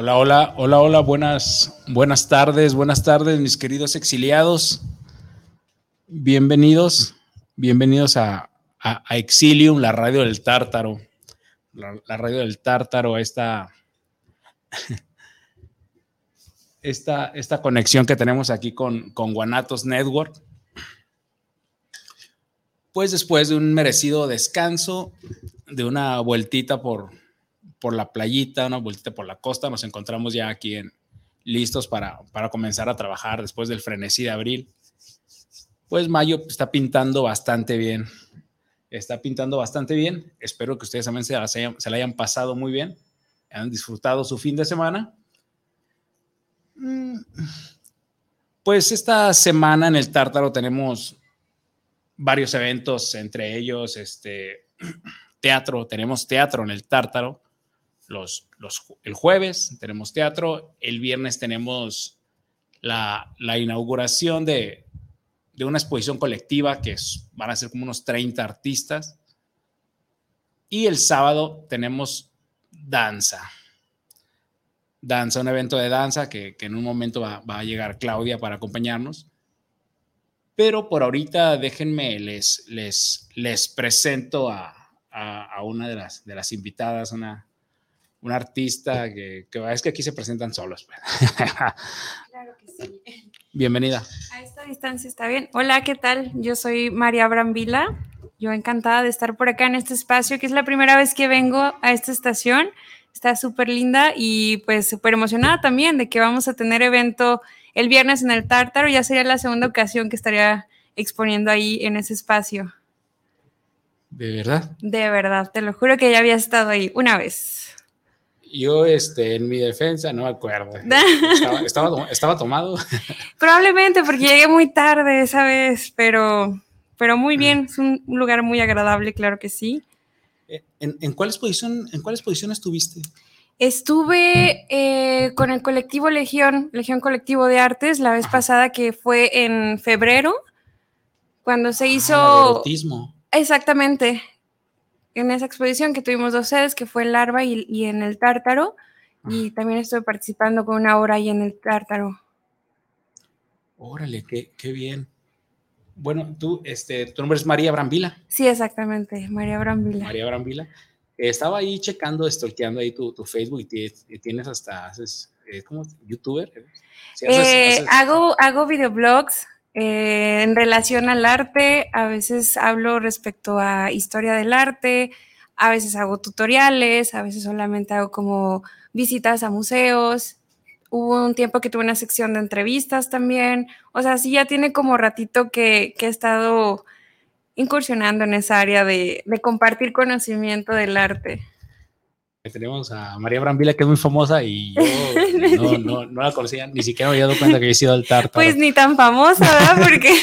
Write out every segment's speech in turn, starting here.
Hola, hola, hola, hola, buenas, buenas tardes, buenas tardes, mis queridos exiliados. Bienvenidos, bienvenidos a, Exilium, la radio del Tártaro. La, radio del Tártaro, esta, esta, esta conexión que tenemos aquí con, con Guanatos Network. Pues después de un merecido descanso, de una vueltita por, por la playita, una vueltita por la costa, nos encontramos ya aquí en, listos para, para comenzar a trabajar después del frenesí de abril. Pues mayo está pintando bastante bien. Está pintando bastante bien. Espero que ustedes también se, se la hayan pasado muy bien. Han disfrutado su fin de semana. Mm. Pues esta semana en el Tártaro tenemos varios eventos, entre ellos este teatro. Tenemos teatro en el Tártaro los, el jueves tenemos teatro, el viernes tenemos la, inauguración de, una exposición colectiva que van a ser como unos 30 artistas. Y el sábado tenemos danza. Danza, un evento de danza que, en un momento va, a llegar Claudia para acompañarnos. Pero por ahorita déjenme, les, les, les presento a, una de las, de las invitadas, una, un artista que, es que aquí se presentan solos. Pues. claro que sí. Bienvenida. A esta distancia está bien. Hola, ¿qué tal? Yo soy María Brambila. Yo encantada de estar por acá en este espacio, que es la primera vez que vengo a esta estación. Está súper linda y pues súper emocionada también de que vamos a tener evento el viernes en el Tártaro. Ya sería la segunda ocasión que estaría exponiendo ahí en ese espacio. ¿De verdad? De verdad, te lo juro que ya había estado ahí una vez. Yo, este, en mi defensa, no me acuerdo. Estaba, estaba, tomado. Probablemente porque llegué muy tarde esa vez, pero, pero muy bien. Es un lugar muy agradable, claro que sí. Eh, ¿En, en cuál, exposición, ¿En cuál exposición estuviste? Estuve eh, con el colectivo Legión, Legión Colectivo de Artes, la vez pasada que fue en febrero, cuando se ah, hizo... Exactamente en esa exposición que tuvimos dos sedes, que fue en Larva y, en el Tártaro, y también estoy participando con una hora ahí en el Tártaro. Órale, qué, qué bien. Bueno, tú, este, tu nombre es María Brambila. Sí, exactamente, María Brambila. María Brambila. estaba ahí checando, stalkeando ahí tu, tu Facebook y, tienes hasta, haces, eh, ¿cómo? ¿Youtuber? Eh, hago, hago videoblogs, eh, en relación al arte, a veces hablo respecto a historia del arte, a veces hago tutoriales, a veces solamente hago como visitas a museos. Hubo un tiempo que tuve una sección de entrevistas también. O sea, sí ya tiene como ratito que, he estado incursionando en esa área de compartir conocimiento del arte tenemos a María Brambila, que es muy famosa y yo no, no, la conocía, ni siquiera me había dado cuenta que había sido al Tártaro. Pues ni tan famosa, ¿verdad? Porque...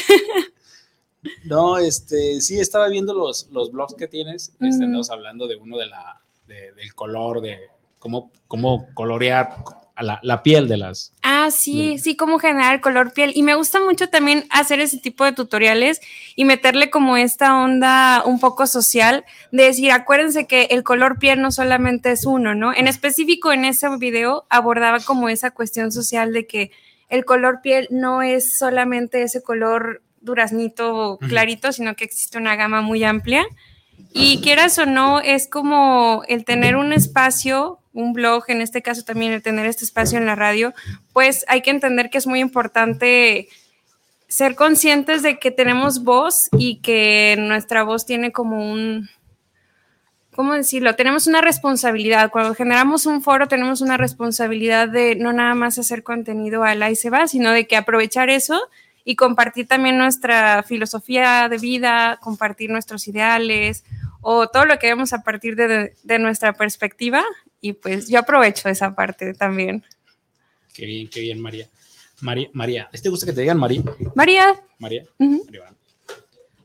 no, este, sí, estaba viendo los, los blogs que tienes, estamos hablando de uno de la, del color, de cómo, cómo colorear la, la, piel de las... Ah, sí, sí, como generar color piel. Y me gusta mucho también hacer ese tipo de tutoriales y meterle como esta onda un poco social de decir, acuérdense que el color piel no solamente es uno, ¿no? En específico en ese video abordaba como esa cuestión social de que el color piel no es solamente ese color duraznito clarito, sino que existe una gama muy amplia. Y quieras o no, es como el tener un espacio, un blog, en este caso también el tener este espacio en la radio, pues hay que entender que es muy importante ser conscientes de que tenemos voz y que nuestra voz tiene como un, ¿cómo decirlo? Tenemos una responsabilidad. Cuando generamos un foro tenemos una responsabilidad de no nada más hacer contenido a la y se va, sino de que aprovechar eso y compartir también nuestra filosofía de vida, compartir nuestros ideales o todo lo que vemos a partir de, nuestra perspectiva. Y pues yo aprovecho esa parte también. Qué bien, qué bien, María. María, María. ¿Te gusta que te digan María? María. María.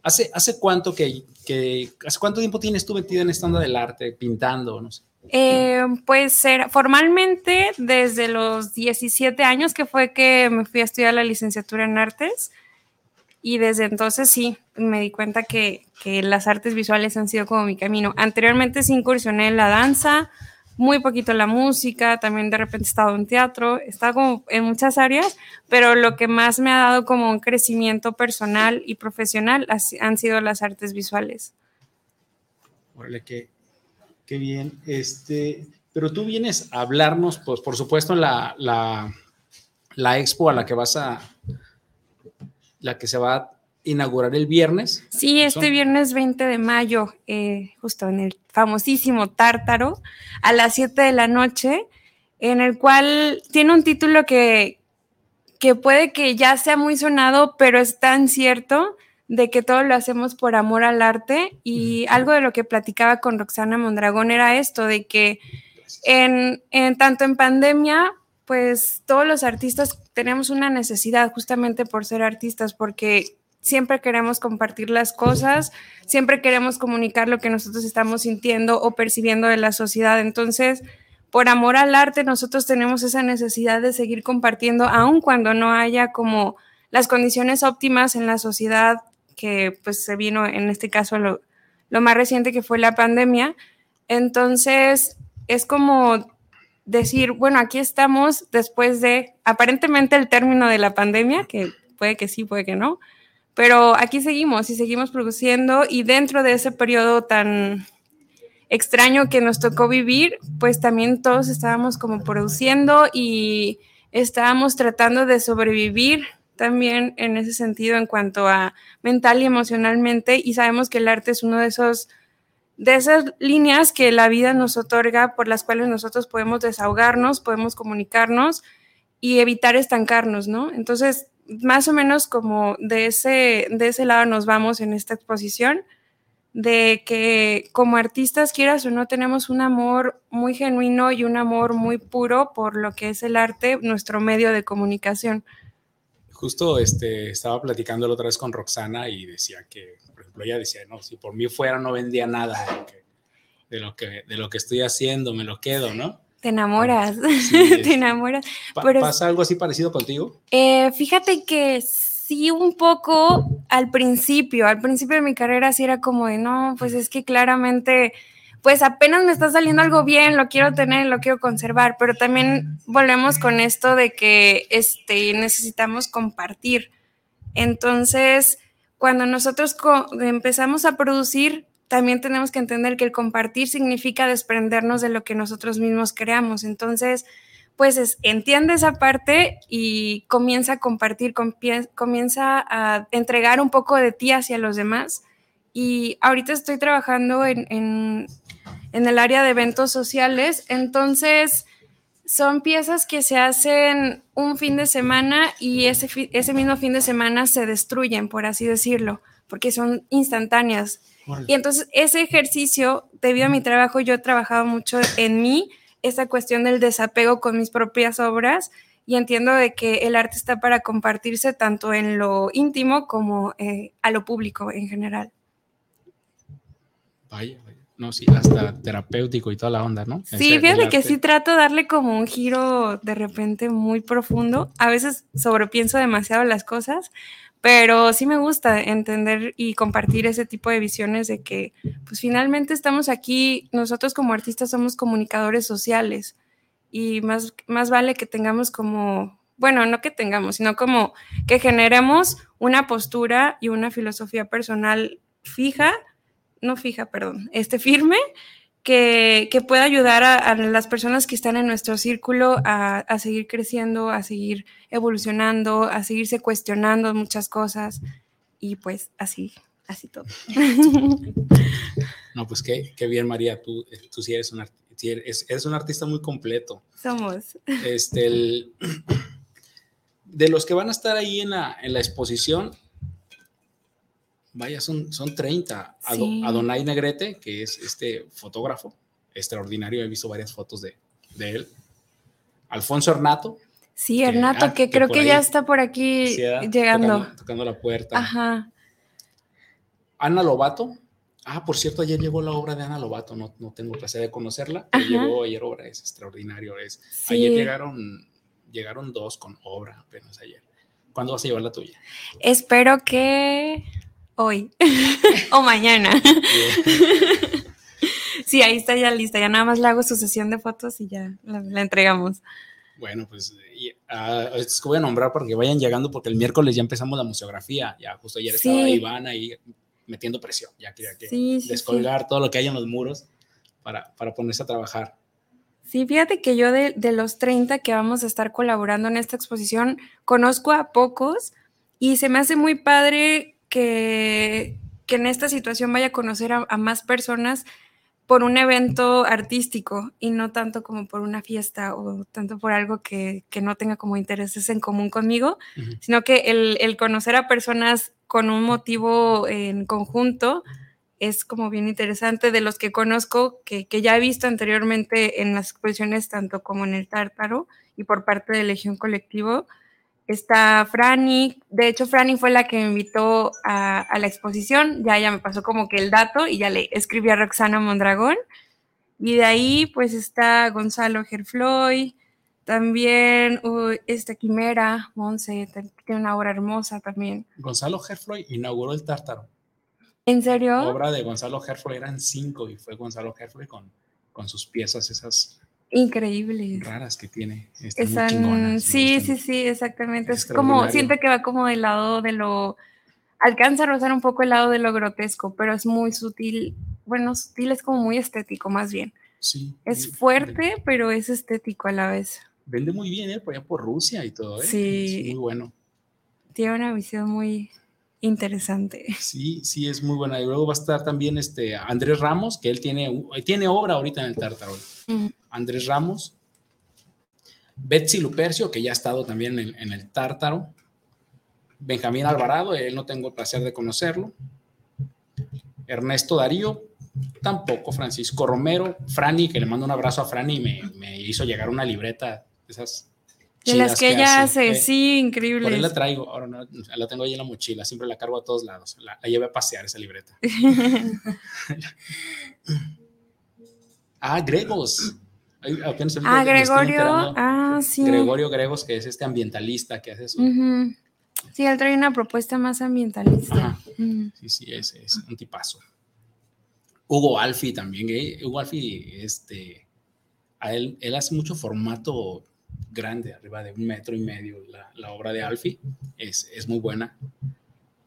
¿Hace, ¿Hace cuánto que, que, hace cuánto tiempo tienes tú metida en esta onda del arte, pintando, no sé? Eh, pues formalmente desde los 17 años que fue que me fui a estudiar la licenciatura en artes y desde entonces sí, me di cuenta que, que las artes visuales han sido como mi camino. Anteriormente sí incursioné en la danza, muy poquito en la música, también de repente he estado en teatro, he estado como en muchas áreas, pero lo que más me ha dado como un crecimiento personal y profesional han sido las artes visuales. Órale, qué, Qué bien. Este, pero tú vienes a hablarnos, pues por supuesto, la, la, la expo a la que vas a, la que se va a inaugurar el viernes. Sí, este viernes 20 de mayo, eh, justo en el famosísimo Tártaro, a las 7 de la noche, en el cual tiene un título que, que puede que ya sea muy sonado, pero es tan cierto de que todo lo hacemos por amor al arte. Y algo de lo que platicaba con Roxana Mondragón era esto, de que en, tanto en pandemia, pues todos los artistas tenemos una necesidad justamente por ser artistas, porque siempre queremos compartir las cosas, siempre queremos comunicar lo que nosotros estamos sintiendo o percibiendo de la sociedad. Entonces, por amor al arte, nosotros tenemos esa necesidad de seguir compartiendo, aun cuando no haya como las condiciones óptimas en la sociedad que pues se vino en este caso lo, más reciente que fue la pandemia. Entonces es como decir, bueno, aquí estamos después de aparentemente el término de la pandemia, que puede que sí, puede que no, pero aquí seguimos y seguimos produciendo y dentro de ese periodo tan extraño que nos tocó vivir, pues también todos estábamos como produciendo y estábamos tratando de sobrevivir también en ese sentido en cuanto a mental y emocionalmente y sabemos que el arte es uno de esos de esas líneas que la vida nos otorga por las cuales nosotros podemos desahogarnos, podemos comunicarnos y evitar estancarnos, ¿no? Entonces, más o menos como de ese, de ese lado nos vamos en esta exposición, de que como artistas, quieras o no, tenemos un amor muy genuino y un amor muy puro por lo que es el arte, nuestro medio de comunicación. Justo este, estaba platicando la otra vez con Roxana y decía que, por ejemplo, ella decía, no, si por mí fuera no vendía nada de lo que, de lo que, estoy haciendo, me lo quedo, ¿no? Te enamoras, te enamoras. ¿Pasa algo así parecido contigo? Eh, fíjate que sí, un poco al principio, al principio de mi carrera sí era como de, no, pues es que claramente pues apenas me está saliendo algo bien, lo quiero tener, lo quiero conservar, pero también volvemos con esto de que este, necesitamos compartir. Entonces, cuando nosotros empezamos a producir, también tenemos que entender que el compartir significa desprendernos de lo que nosotros mismos creamos. Entonces, pues entiende esa parte y comienza a compartir, comienza a entregar un poco de ti hacia los demás. Y ahorita estoy trabajando en, en el área de eventos sociales. Entonces, son piezas que se hacen un fin de semana y ese, ese mismo fin de semana se destruyen, por así decirlo, porque son instantáneas. Y entonces ese ejercicio, debido a mi trabajo, yo he trabajado mucho en mí, esa cuestión del desapego con mis propias obras y entiendo de que el arte está para compartirse tanto en lo íntimo como eh, a lo público en general. Vaya, No, sí, hasta terapéutico y toda la onda, ¿no? Sí, fíjate que sí trato de darle como un giro de repente muy profundo. A veces sobrepienso demasiado las cosas, pero sí me gusta entender y compartir ese tipo de visiones de que, pues finalmente estamos aquí, nosotros como artistas somos comunicadores sociales y más, más vale que tengamos como, bueno, no que tengamos, sino como que generemos una postura y una filosofía personal fija, no fija, perdón, este firme, que, pueda ayudar a, las personas que están en nuestro círculo a, seguir creciendo, a seguir evolucionando, a seguirse cuestionando muchas cosas y pues así, así todo. No, pues qué, qué bien, María, tú, tú sí eres un, eres, un artista muy completo. Somos. Este, de los que van a estar ahí en la, en la exposición, Vaya, son, son 30. Adonai Negrete, que es este fotógrafo extraordinario, he visto varias fotos de, él. Alfonso Hernato. Sí, Hernato, ah, que, creo que, ya está por aquí llegando. Tocando, la puerta. Ajá. Ana Lobato. Ah, por cierto, ayer llegó la obra de Ana Lobato, no, no tengo placer de conocerla, pero llegó ayer obra, es extraordinario. Es, Ayer llegaron, llegaron dos con obra apenas ayer. ¿Cuándo vas a llevar la tuya? Espero que hoy o mañana. sí, ahí está ya lista, ya nada más le hago su sesión de fotos y ya la, entregamos. Bueno, pues uh, es que voy a nombrar para que vayan llegando porque el miércoles ya empezamos la museografía, ya justo ayer estaba Iván ahí metiendo presión, ya quería que descolgar todo lo que hay en los muros para, para ponerse a trabajar. Sí, fíjate que yo de, de, los 30 que vamos a estar colaborando en esta exposición, conozco a pocos y se me hace muy padre que, en esta situación vaya a conocer a, más personas por un evento artístico y no tanto como por una fiesta o tanto por algo que, no tenga como intereses en común conmigo, sino que el, conocer a personas con un motivo en conjunto es como bien interesante. De los que conozco, que, que ya he visto anteriormente en las exposiciones tanto como en el Tártaro y por parte de Legión Colectivo, Está Franny, de hecho Franny fue la que me invitó a, la exposición, ya ya me pasó como que el dato y ya le escribí a Roxana Mondragón. Y de ahí pues está Gonzalo Gerfloy, también esta Quimera, Monse, tiene una obra hermosa también. Gonzalo Gerfloy inauguró el Tártaro. ¿En serio? La obra de Gonzalo Gerfloy eran cinco y fue Gonzalo Gerfloy con, con sus piezas esas increíbles. Raras que tiene. sí, sí, sí, exactamente. Es, como, siento que va como del lado de lo, alcanza a rozar un poco el lado de lo grotesco, pero es muy sutil. Bueno, sutil es como muy estético, más bien. Sí. Es fuerte, pero es estético a la vez. Vende muy bien, ¿eh? Por allá por Rusia y todo, ¿eh? Sí. muy bueno. Tiene una visión muy, interesante. Sí, sí, es muy buena. Y luego va a estar también este Andrés Ramos, que él tiene, tiene obra ahorita en el Tártaro. Andrés Ramos. Betsy Lupercio, que ya ha estado también en, el Tártaro. Benjamín Alvarado, él no tengo el placer de conocerlo. Ernesto Darío, tampoco. Francisco Romero. Franny, que le mando un abrazo a Franny, me, me hizo llegar una libreta de esas de las que, ella hace, sí, increíble. Por ahí la traigo, ahora no, la tengo ahí en la mochila, siempre la cargo a todos lados, la, la llevé a pasear esa libreta. ah, Gregos. ah, Gregorio, ah, sí. Gregorio Gregos, que es este ambientalista que hace eso. Sí, él trae una propuesta más ambientalista. Sí, sí, es, es un tipazo. Hugo Alfi también, ¿eh? Hugo Alfi, este, a él, él hace mucho formato grande, arriba de un metro y medio, la, obra de Alfie, es, es, muy buena.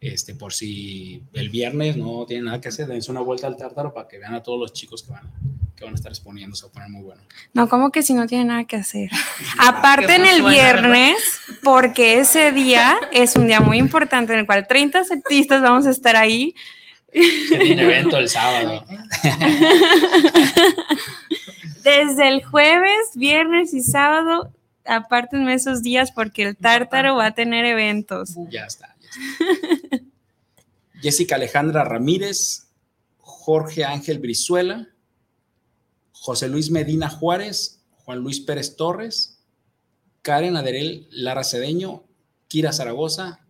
Este, por si el viernes no tienen nada que hacer, dense una vuelta al tártaro para que vean a todos los chicos que van, que van a estar exponiendo, se va a poner muy bueno. No, como que si no tienen nada que hacer. Aparte en el viernes, porque ese día es un día muy importante en el cual 30 artistas vamos a estar ahí. Tiene evento el sábado. Desde el jueves, viernes y sábado apártenme esos días porque el tártaro va a tener eventos. Ya está, Jessica Alejandra Ramírez, Jorge Ángel Brizuela, José Luis Medina Juárez, Juan Luis Pérez Torres, Karen Aderel Lara Cedeño, Kira Zaragoza,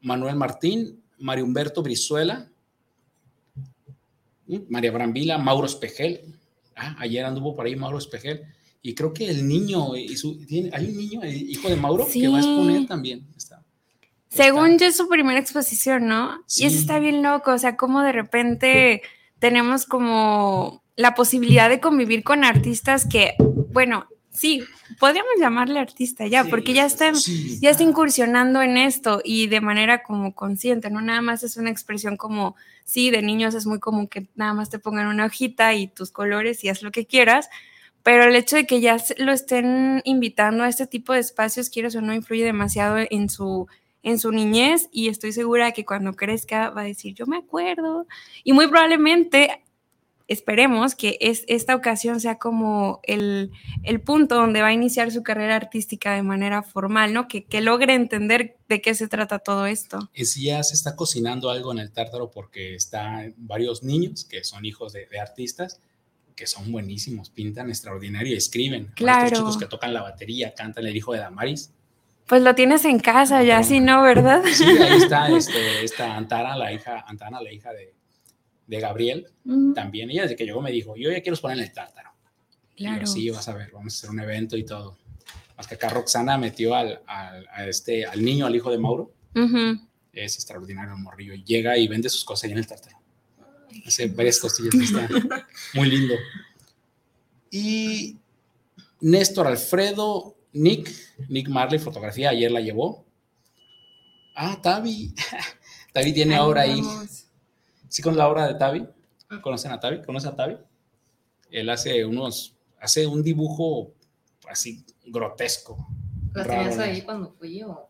Manuel Martín, Mario Humberto Brizuela, María Brambila, Mauro Espejel. Ah, ayer anduvo por ahí Mauro Espejel. Y creo que el niño, y tiene, hay un niño, hijo de Mauro, que va a exponer también. Según yo es su primera exposición, ¿no? Y eso está bien loco, o sea, como de repente tenemos como la posibilidad de convivir con artistas que, bueno, sí, podríamos llamarle artista ya, porque ya está, ya está incursionando en esto y de manera como consciente, no nada más es una expresión como, sí, de niños es muy común que nada más te pongan una hojita y tus colores y haz lo que quieras, pero el hecho de que ya lo estén invitando a este tipo de espacios, quieres o no, influye demasiado en su en su niñez y estoy segura que cuando crezca va a decir, yo me acuerdo. Y muy probablemente esperemos que es, esta ocasión sea como el, punto donde va a iniciar su carrera artística de manera formal, ¿no? Que, que, logre entender de qué se trata todo esto. Es ya se está cocinando algo en el tártaro porque están varios niños que son hijos de, artistas que son buenísimos, pintan extraordinario y escriben. Claro. Estos chicos que tocan la batería, cantan El Hijo de Damaris pues lo tienes en casa ya, si no, ¿verdad? Sí, ahí está este, esta Antara, la hija, Antana, la hija de, de Gabriel, también. Ella desde que llegó me dijo, yo ya quiero exponer en el tártaro. Claro. sí, vas a ver, vamos a hacer un evento y todo. Más que acá Roxana metió al, al, a este, al niño, al hijo de Mauro. Es extraordinario el morrillo. Y llega y vende sus cosas ahí en el tártaro. Hace varias costillas, está muy lindo. Y Néstor Alfredo Nick, Nick Marley, fotografía, ayer la llevó. Ah, Tavi. Tavi tiene obra ahí. ¿Sí con la obra de Tavi? ¿Conocen a Tavi? ¿Conocen a Tavi? Él hace unos, hace un dibujo así grotesco. ¿La tenías ahí cuando fui o?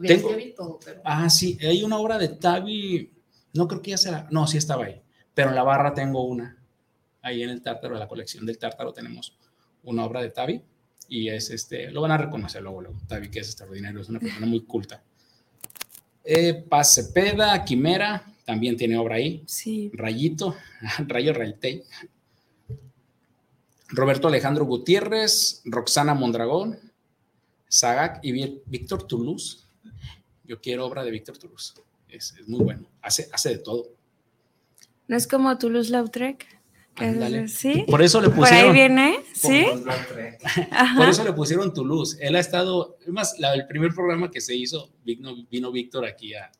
Tengo, Ah, sí, hay una obra de Tavi, no creo que ya será, no, sí estaba ahí, pero en la barra tengo una, ahí en el tártaro, de la colección del tártaro tenemos una obra de Tavi, y es este, lo van a reconocer luego, luego. Tavi, que es extraordinario, es una persona muy culta. Eh, Paz Cepeda, Quimera, también tiene obra ahí. Sí. Rayito, Rayo Raytey. Roberto Alejandro Gutiérrez, Roxana Mondragón, Zagac y Víctor Toulouse. Yo quiero obra de Víctor Toulouse. Es, es, muy bueno. Hace, hace de todo. ¿No es como Toulouse-Lautrec? ¿Sí? Por eso le pusieron. Por ahí viene, ¿sí? Por eso le pusieron Toulouse. Él ha estado, es más, la, el primer programa que se hizo, vino, vino Víctor aquí a,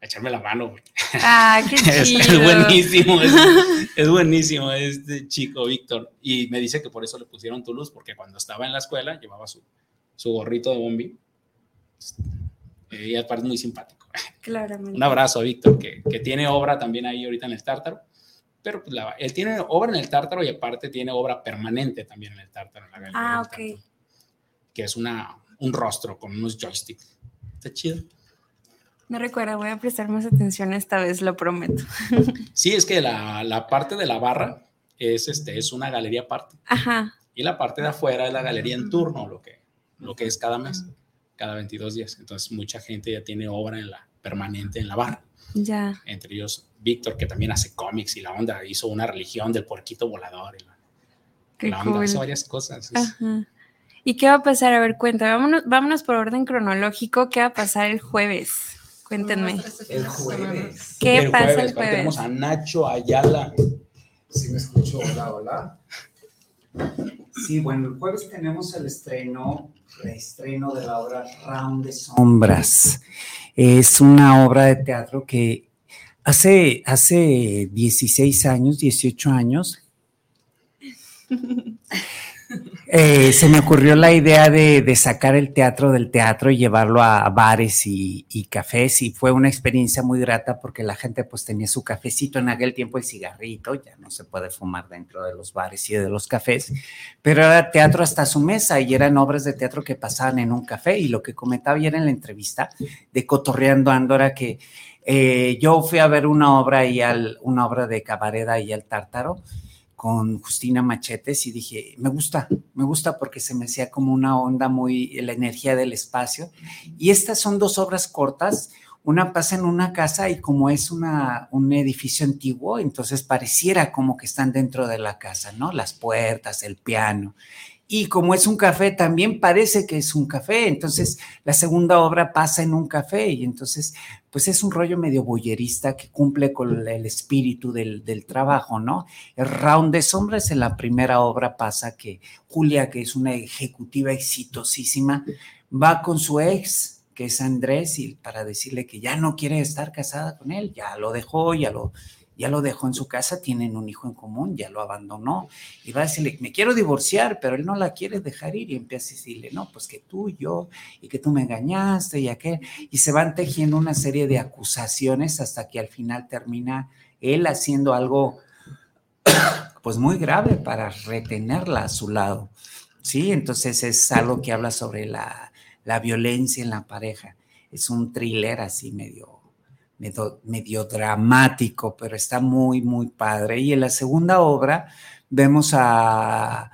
echarme la mano. Ah, qué chido. es, buenísimo, es, buenísimo este chico, Víctor. Y me dice que por eso le pusieron Toulouse, porque cuando estaba en la escuela llevaba su, su gorrito de bombi. Y aparte muy simpático. Claramente. Un abrazo a Víctor, que, que tiene obra también ahí ahorita en el Tártaro pero pues, él tiene obra en el Tártaro y aparte tiene obra permanente también en el Tártaro. En la ah, ok. que es una, un rostro con unos joysticks. Está chido. No recuerda, voy a prestar más atención esta vez, lo prometo. Sí, es que la, la parte de la barra es, este, es una galería aparte. Ajá. Y la parte de afuera es la galería en turno, lo que, lo que es cada mes, cada 22 días. Entonces, mucha gente ya tiene obra en la permanente en la barra. Ya. Entre ellos Víctor, que también hace cómics y la onda, hizo una religión del porquito volador. Y la, onda, hace varias cosas. ¿Y qué va a pasar? A ver, cuenta, vámonos, vámonos por orden cronológico. ¿Qué va a pasar el jueves? Cuéntenme. El jueves. ¿Qué pasa el jueves? Tenemos a Nacho Ayala. Sí, me escucho. Hola, hola. Sí, bueno, el jueves tenemos el estreno, reestreno de la obra Round de Sombras. Es una obra de teatro que Hace, hace 16 años, 18 años, eh, se me ocurrió la idea de, sacar el teatro del teatro y llevarlo a bares y, cafés y fue una experiencia muy grata porque la gente pues tenía su cafecito en aquel tiempo el cigarrito, ya no se puede fumar dentro de los bares y de los cafés, pero era teatro hasta su mesa y eran obras de teatro que pasaban en un café y lo que comentaba ayer en la entrevista de Cotorreando Andora que eh, yo fui a ver una obra y al, una obra de Cabareda y el Tártaro con Justina Machetes y dije, me gusta, me gusta porque se me hacía como una onda muy, la energía del espacio. Y estas son dos obras cortas, una pasa en una casa y como es una, un edificio antiguo, entonces pareciera como que están dentro de la casa, ¿no? Las puertas, el piano. y como es un café, también parece que es un café. Entonces, la segunda obra pasa en un café y entonces, pues es un rollo medio boyerista que cumple con el espíritu del, trabajo, ¿no? El round de sombras en la primera obra pasa que Julia, que es una ejecutiva exitosísima, va con su ex, que es Andrés, y para decirle que ya no quiere estar casada con él, ya lo dejó, ya lo ya lo dejó en su casa, tienen un hijo en común, ya lo abandonó, y va a decirle, me quiero divorciar, pero él no la quiere dejar ir, y empieza a decirle, no, pues que tú, yo, y que tú me engañaste, y aquel, y se van tejiendo una serie de acusaciones hasta que al final termina él haciendo algo, pues muy grave para retenerla a su lado, ¿sí? Entonces es algo que habla sobre la, la violencia en la pareja, es un thriller así medio medio, dramático, pero está muy, muy padre. Y en la segunda obra vemos a,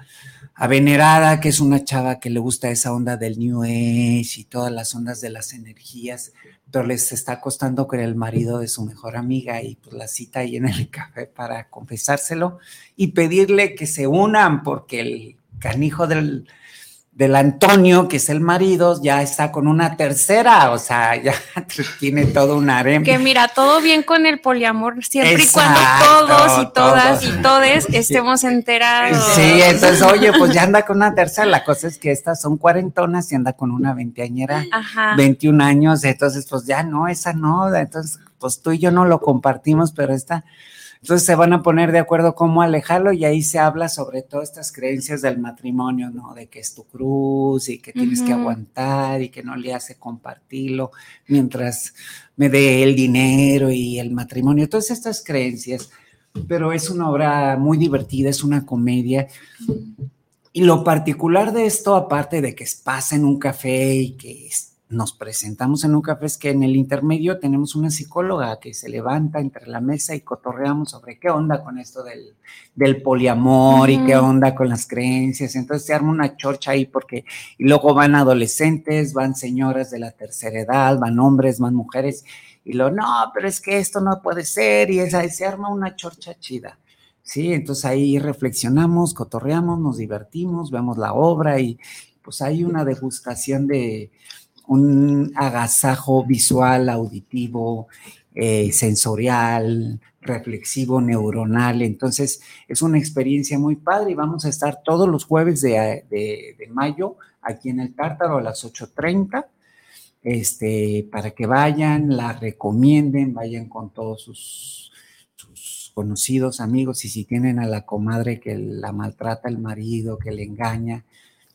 a Venerada, que es una chava que le gusta esa onda del New Age y todas las ondas de las energías, pero les está costando con el marido de su mejor amiga y pues la cita ahí en el café para confesárselo y pedirle que se unan porque el canijo del, del Antonio, que es el marido, ya está con una tercera, o sea, ya tiene todo un harem. Que mira, todo bien con el poliamor, siempre y cuando todos y todas y todes estemos enterados. Sí, entonces, oye, pues ya anda con una tercera, la cosa es que estas son cuarentonas y anda con una veinteañera, 21 años, entonces, pues ya no, esa no, entonces, pues tú y yo no lo compartimos, pero esta entonces se van a poner de acuerdo cómo alejarlo y ahí se habla sobre todas estas creencias del matrimonio, ¿no? De que es tu cruz y que tienes que aguantar y que no le hace compartirlo mientras me dé el dinero y el matrimonio, todas estas creencias. Pero es una obra muy divertida, es una comedia. Y lo particular de esto, aparte de que pasa en un café y que es nos presentamos en un café, es que en el intermedio tenemos una psicóloga que se levanta entre la mesa y cotorreamos sobre qué onda con esto del, del poliamor y qué onda con las creencias. Entonces se arma una chorcha ahí porque y luego van adolescentes, van señoras de la tercera edad, van hombres, van mujeres y lo, no, pero es que esto no puede ser y esa, se arma una chorcha chida. Sí, entonces ahí reflexionamos, cotorreamos, nos divertimos, vemos la obra y pues hay una degustación de, un agasajo visual, auditivo, eh, sensorial, reflexivo, neuronal. Entonces, es una experiencia muy padre y vamos a estar todos los jueves de, mayo aquí en el Tártaro a las 8.30. Este, para que vayan, la recomienden, vayan con todos sus, sus, conocidos, amigos, y si tienen a la comadre que la maltrata el marido, que le engaña,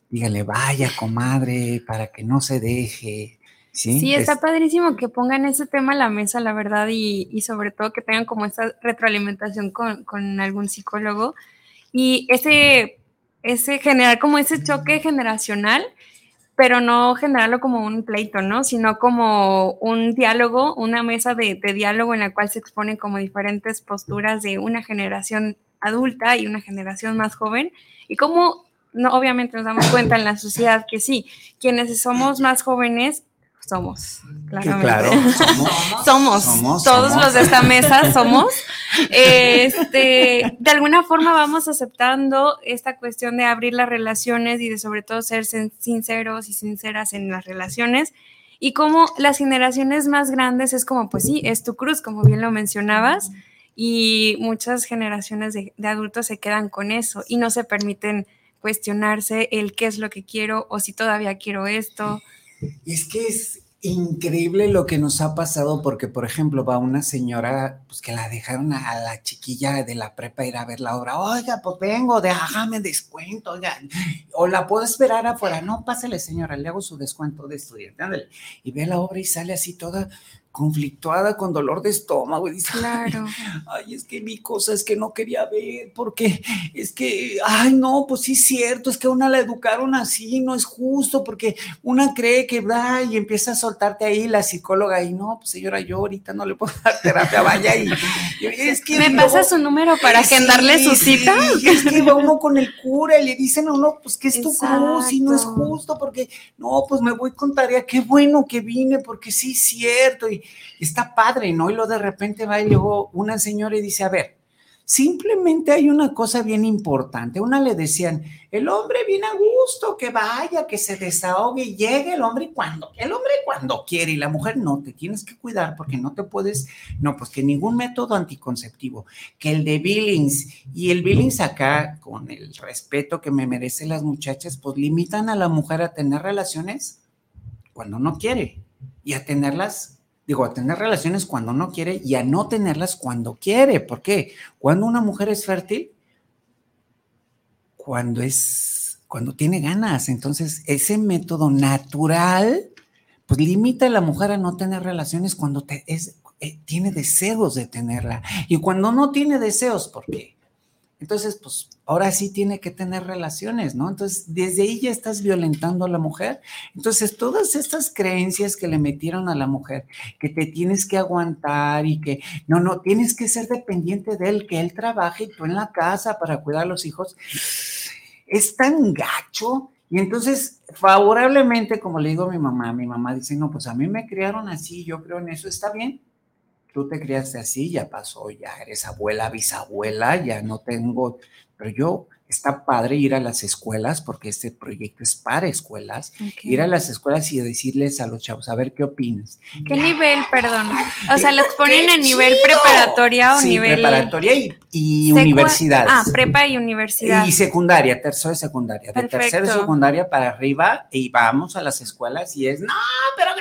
dígale, vaya, comadre, para que no se deje. Sí, sí está padrísimo que pongan ese tema a la mesa, la verdad, y, sobre todo que tengan como esta retroalimentación con, algún psicólogo y ese, ese generar como ese choque generacional, pero no generarlo como un pleito, ¿no? Sino como un diálogo, una mesa de, de diálogo en la cual se exponen como diferentes posturas de una generación adulta y una generación más joven y cómo no, obviamente nos damos cuenta en la sociedad que sí, quienes somos más jóvenes somos. Claro, somos, somos, todos los de esta mesa somos. Este, de alguna forma vamos aceptando esta cuestión de abrir las relaciones y de sobre todo ser sinceros y sinceras en las relaciones. Y como las generaciones más grandes es como, pues sí, es tu cruz, como bien lo mencionabas, y muchas generaciones de, de adultos se quedan con eso y no se permiten cuestionarse el qué es lo que quiero o si todavía quiero esto. Es que es increíble lo que nos ha pasado porque, por ejemplo, va una señora pues que la dejaron a la chiquilla de la prepa ir a ver la obra. Oiga, pues vengo, déjame descuento, oiga. O la puedo esperar afuera. No, pásale, señora, le hago su descuento de estudiante. Y ve la obra y sale así toda conflictuada con dolor de estómago y dice, claro. ay, es que mi cosa es que no quería ver, porque es que, ay, no, pues sí es cierto, es que a una la educaron así, no es justo, porque una cree que va y empieza a soltarte ahí la psicóloga y no, pues señora, yo ahorita no le puedo dar terapia, vaya y, es que... ¿Me pasa su número para agendarle su cita? es que va uno con el cura y le dicen a uno, pues que es tu cruz y no es justo, porque no, pues me voy con tarea, qué bueno que vine, porque sí es cierto, y está padre, ¿no? Y luego de repente va y luego una señora y dice, a ver, Simplemente hay una cosa bien importante. Una le decían, el hombre viene a gusto, que vaya, que se desahogue, llegue el hombre cuando, el hombre cuando quiere y la mujer no, te tienes que cuidar porque no te puedes, no, pues que ningún método anticonceptivo, que el de Billings y el Billings acá, con el respeto que me merecen las muchachas, pues limitan a la mujer a tener relaciones cuando no quiere y a tenerlas digo, a tener relaciones cuando no quiere y a no tenerlas cuando quiere. ¿Por qué? Cuando una mujer es fértil, cuando es, cuando tiene ganas. Entonces, ese método natural, pues limita a la mujer a no tener relaciones cuando eh, tiene deseos de tenerla. Y cuando no tiene deseos, ¿por qué? Entonces, pues ahora sí tiene que tener relaciones, ¿no? Entonces, desde ahí ya estás violentando a la mujer. Entonces, todas estas creencias que le metieron a la mujer, que te tienes que aguantar y que, no, no, tienes que ser dependiente de él, que él trabaje y tú en la casa para cuidar a los hijos, es tan gacho. Y entonces, favorablemente, como le digo a mi mamá, mi mamá dice, no, pues a mí me criaron así, yo creo en eso, está bien tú te criaste así, ya pasó, ya eres abuela, bisabuela, ya no tengo, pero yo está padre ir a las escuelas, porque este proyecto es para escuelas, ir a las escuelas y decirles a los chavos, a ver qué opinas. ¿Qué nivel, perdón? O sea, ¿los ponen en nivel preparatoria o sí, nivel? preparatoria y, universidad. Ah, prepa y universidad. Y secundaria, tercero de secundaria. De tercero de secundaria para arriba y vamos a las escuelas y es, no, pero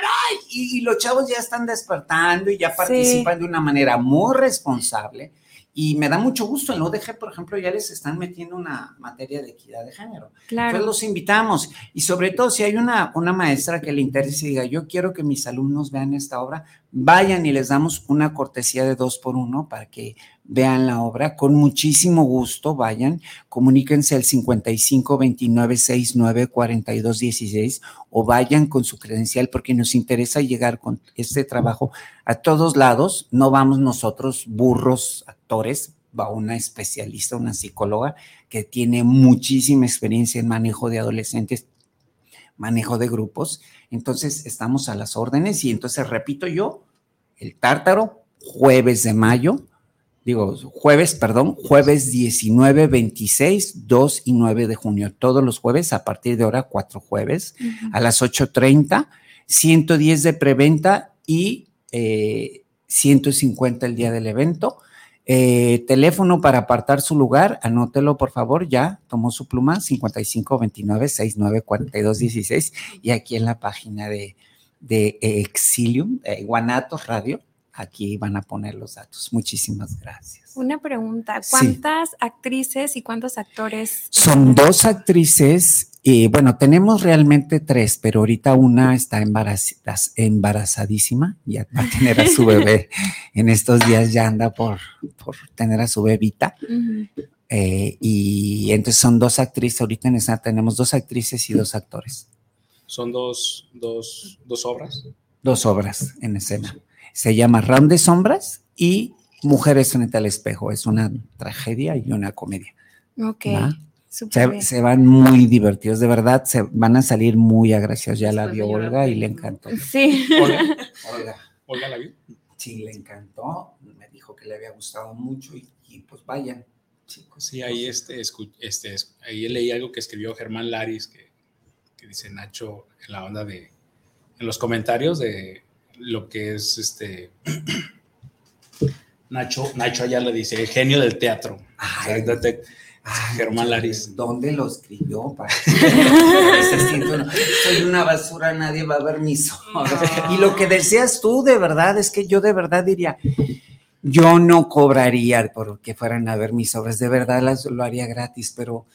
y, y los chavos ya están despertando y ya participan de una manera muy responsable y me da mucho gusto. En ODG, por ejemplo, ya les están metiendo una materia de equidad de género. Claro. Entonces los invitamos. Y sobre todo, si hay una, una maestra que le interese y diga, yo quiero que mis alumnos vean esta obra, vayan y les damos una cortesía de dos por uno para que vean la obra. Con muchísimo gusto, vayan, comuníquense al 55 29 69 42 16 o vayan con su credencial porque nos interesa llegar con este trabajo a todos lados. No vamos nosotros burros actores, va una especialista, una psicóloga que tiene muchísima experiencia en manejo de adolescentes, manejo de grupos. Entonces, estamos a las órdenes y entonces repito yo, el tártaro, jueves de mayo, digo, jueves, perdón, jueves 19, 26, 2 y 9 de junio, todos los jueves a partir de ahora, cuatro jueves, a las 8.30, 110 de preventa y 150 eh, el día del evento. Eh, teléfono para apartar su lugar, anótelo por favor, ya tomó su pluma, 5529 694216 y aquí en la página de, de Exilium, eh, Guanatos Radio, aquí van a poner los datos. Muchísimas gracias. Una pregunta, ¿cuántas actrices y cuántos actores? Son dos actrices y bueno, tenemos realmente tres, pero ahorita una está embarazadísima, ya va a tener a su bebé. en estos días ya anda por, por tener a su bebita. Eh, y entonces son dos actrices, ahorita en esta tenemos dos actrices y dos actores. ¿Son dos, dos, dos obras? Dos obras en escena. Se llama Ram de Sombras y Mujeres frente al espejo. Es una tragedia y una comedia. Ok. Se, van muy divertidos, de verdad, se van a salir muy agraciados. Ya la vio Olga y le encantó. Sí. Olga, Olga. la vio? Sí, le encantó. Me dijo que le había gustado mucho y, pues vayan, chicos. Sí, ahí, este, este, ahí leí algo que escribió Germán Laris, que, que dice Nacho en la onda de, en los comentarios de lo que es este Nacho, Nacho allá le dice, el genio del teatro. Germán Laris. ¿Dónde lo escribió? soy una basura, nadie va a ver mis obras. Y lo que deseas tú, de verdad, es que yo de verdad diría, yo no cobraría por que fueran a ver mis obras, de verdad las, lo haría gratis, pero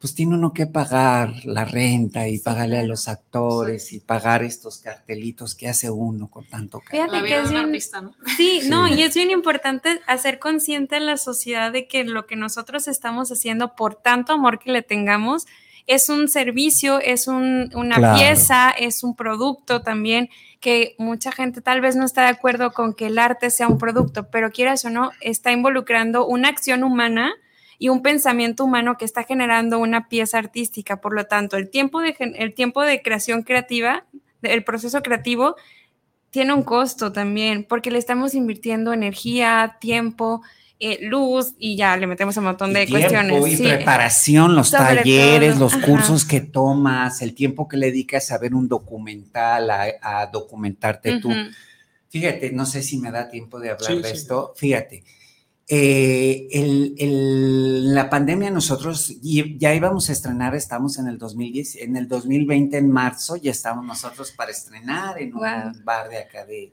pues tiene uno que pagar la renta y pagarle a los actores y pagar estos cartelitos que hace uno con tanto cariño. Fíjate que es bien, ¿no? Sí, no, y es bien importante hacer consciente en la sociedad de que lo que nosotros estamos haciendo por tanto amor que le tengamos es un servicio, es una pieza, es un producto también que mucha gente tal vez no está de acuerdo con que el arte sea un producto, pero quieras o no, está involucrando una acción humana y un pensamiento humano que está generando una pieza artística. Por lo tanto, el tiempo de, el tiempo de creación creativa, el proceso creativo, tiene un costo también, porque le estamos invirtiendo energía, tiempo, eh, luz y ya le metemos un montón de cuestiones. Y preparación, los talleres, los cursos que tomas, el tiempo que le dedicas a ver un documental, a, documentarte tú. Fíjate, no sé si me da tiempo de hablar de esto. Fíjate, eh, el, la pandemia nosotros ya íbamos a estrenar, estamos en el 2010, en el 2020 en marzo ya estábamos nosotros para estrenar en un bar de acá de,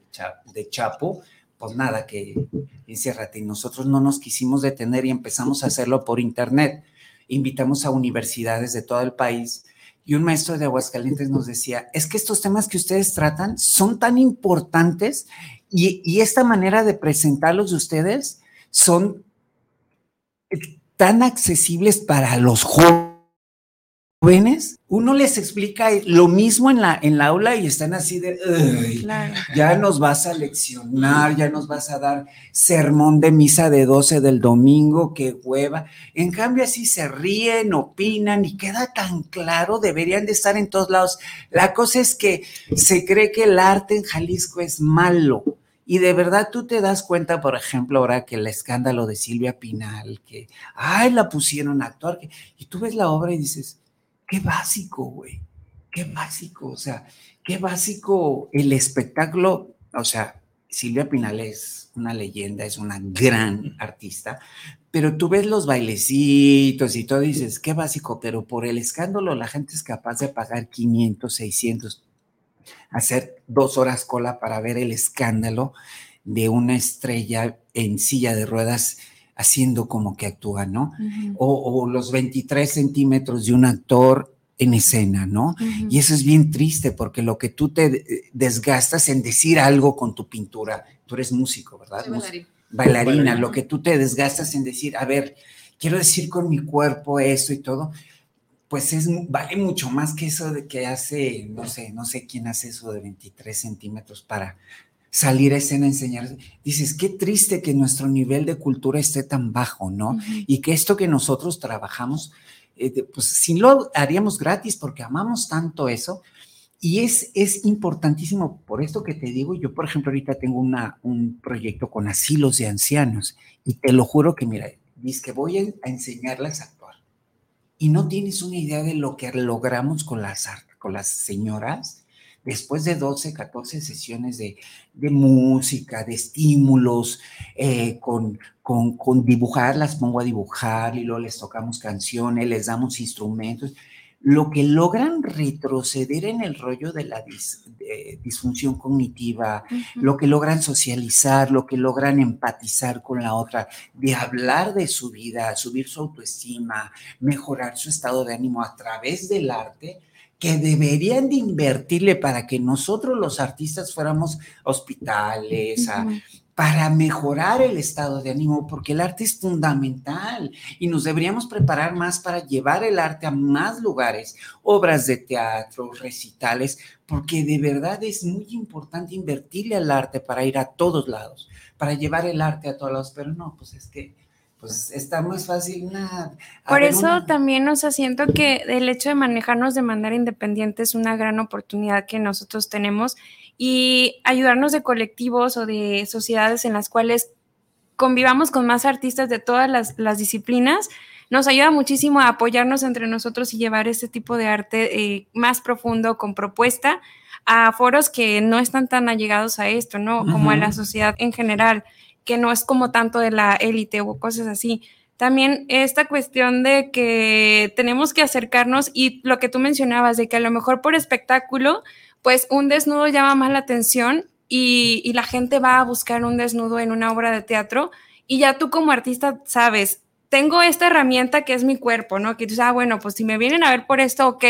de Chapo pues nada, que enciérrate. Y nosotros no nos quisimos detener y empezamos a hacerlo por internet. Invitamos a universidades de todo el país y un maestro de Aguascalientes nos decía, es que estos temas que ustedes tratan son tan importantes y, y esta manera de presentarlos de ustedes son tan accesibles para los jóvenes uno les explica lo mismo en la, en la aula y están así de, ya nos vas a leccionar, ya nos vas a dar sermón de misa de 12 del domingo, qué hueva. En cambio, así se ríen, opinan y queda tan claro, deberían de estar en todos lados. La cosa es que se cree que el arte en Jalisco es malo. Y de verdad tú te das cuenta, por ejemplo, ahora que el escándalo de Silvia Pinal, que, ay, la pusieron a actuar, y tú ves la obra y dices, qué básico, güey, qué básico, o sea, qué básico el espectáculo, o sea, Silvia Pinal es una leyenda, es una gran artista, pero tú ves los bailecitos y todo dices, qué básico, pero por el escándalo la gente es capaz de pagar 500, 600, hacer dos horas cola para ver el escándalo de una estrella en silla de ruedas haciendo como que actúa, ¿no? o, los 23 centímetros de un actor en escena, ¿no? Y eso es bien triste porque lo que tú te desgastas en decir algo con tu pintura, tú eres músico, ¿verdad? Bailarina, lo que tú te desgastas en decir, a ver, quiero decir con mi cuerpo esto y todo, pues es, vale mucho más que eso de que hace, no sé, no sé quién hace eso de 23 centímetros para salir a escena, enseñar. Dices, qué triste que nuestro nivel de cultura esté tan bajo, ¿no? Y que esto que nosotros trabajamos, eh, pues si lo haríamos gratis porque amamos tanto eso. Y es, es importantísimo, por esto que te digo, yo por ejemplo ahorita tengo una, un proyecto con asilos de ancianos y te lo juro que mira, dices que voy a, enseñarles a. Y no tienes una idea de lo que logramos con las, con las señoras después de 12, 14 sesiones de, música, de estímulos, eh, con, con, dibujar, las pongo a dibujar y luego les tocamos canciones, les damos instrumentos, lo que logran retroceder en el rollo de la disfunción cognitiva, lo que logran socializar, lo que logran empatizar con la otra, de hablar de su vida, subir su autoestima, mejorar su estado de ánimo a través del arte, que deberían de invertirle para que nosotros los artistas fuéramos hospitales, para mejorar el estado de ánimo, porque el arte es fundamental y nos deberíamos preparar más para llevar el arte a más lugares, obras de teatro, recitales, porque de verdad es muy importante invertirle al arte para ir a todos lados, para llevar el arte a todos lados, pero no, pues es que pues está más fácil nada. Por eso también nos asiento que el hecho de manejarnos de manera independiente es una gran oportunidad que nosotros tenemos y ayudarnos de colectivos o de sociedades en las cuales convivamos con más artistas de todas las, disciplinas, nos ayuda muchísimo a apoyarnos entre nosotros y llevar este tipo de arte eh, más profundo con propuesta a foros que no están tan allegados a esto, ¿no? Como a la sociedad en general que no es como tanto de la élite o cosas así. También esta cuestión de que tenemos que acercarnos y lo que tú mencionabas, de que a lo mejor por espectáculo, pues un desnudo llama más la atención y, la gente va a buscar un desnudo en una obra de teatro y ya tú como artista sabes, tengo esta herramienta que es mi cuerpo, ¿no? Que tú sabes, ah, bueno, pues si me vienen a ver por esto, ok,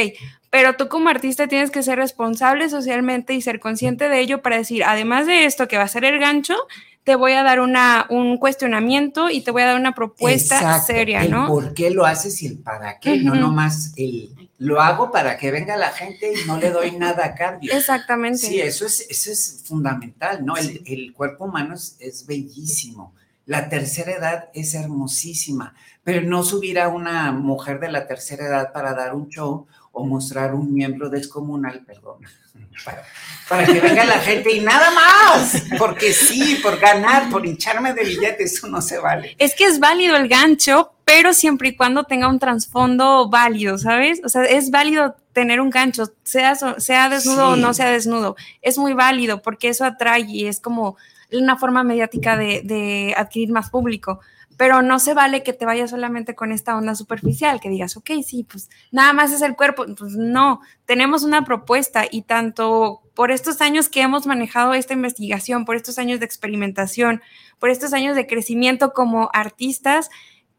pero tú como artista tienes que ser responsable socialmente y ser consciente de ello para decir, además de esto que va a ser el gancho, te voy a dar una, un cuestionamiento y te voy a dar una propuesta seria, ¿no? ¿Por qué lo haces y el para qué? No nomás el lo hago para que venga la gente y no le doy nada a cambio. Exactamente. Sí, eso es, eso es fundamental, ¿no? El, cuerpo humano es, bellísimo La tercera edad es hermosísima, pero no subir a una mujer de la tercera edad para dar un show o mostrar un miembro descomunal, perdón, para, que venga la gente y nada más, porque sí, por ganar, por hincharme de billetes, eso no se vale. Es que es válido el gancho, pero siempre y cuando tenga un trasfondo válido, ¿sabes? O sea, es válido tener un gancho, sea, sea desnudo o no sea desnudo, es muy válido porque eso atrae y es como una forma mediática de, de adquirir más público pero no se vale que te vayas solamente con esta onda superficial, que digas, ok, sí, pues nada más es el cuerpo. Pues no, tenemos una propuesta y tanto por estos años que hemos manejado esta investigación, por estos años de experimentación, por estos años de crecimiento como artistas,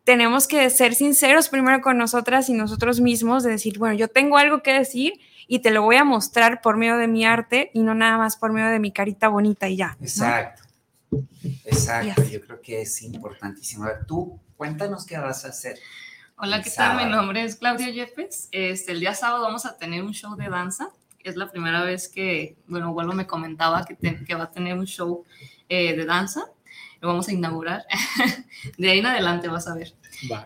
tenemos que ser sinceros primero con nosotras y nosotros mismos, de decir, bueno, yo tengo algo que decir y te lo voy a mostrar por medio de mi arte y no nada más por medio de mi carita bonita y ya. Exacto. Exacto, yo creo que es importantísimo. tú, cuéntanos qué vas a hacer. Hola, ¿qué tal? Mi nombre es Claudia Yepes. Este, el día sábado vamos a tener un show de danza. Es la primera vez que, bueno, Vuelo me comentaba que, que va a tener un show eh, de danza. Lo vamos a inaugurar. de ahí en adelante vas a ver.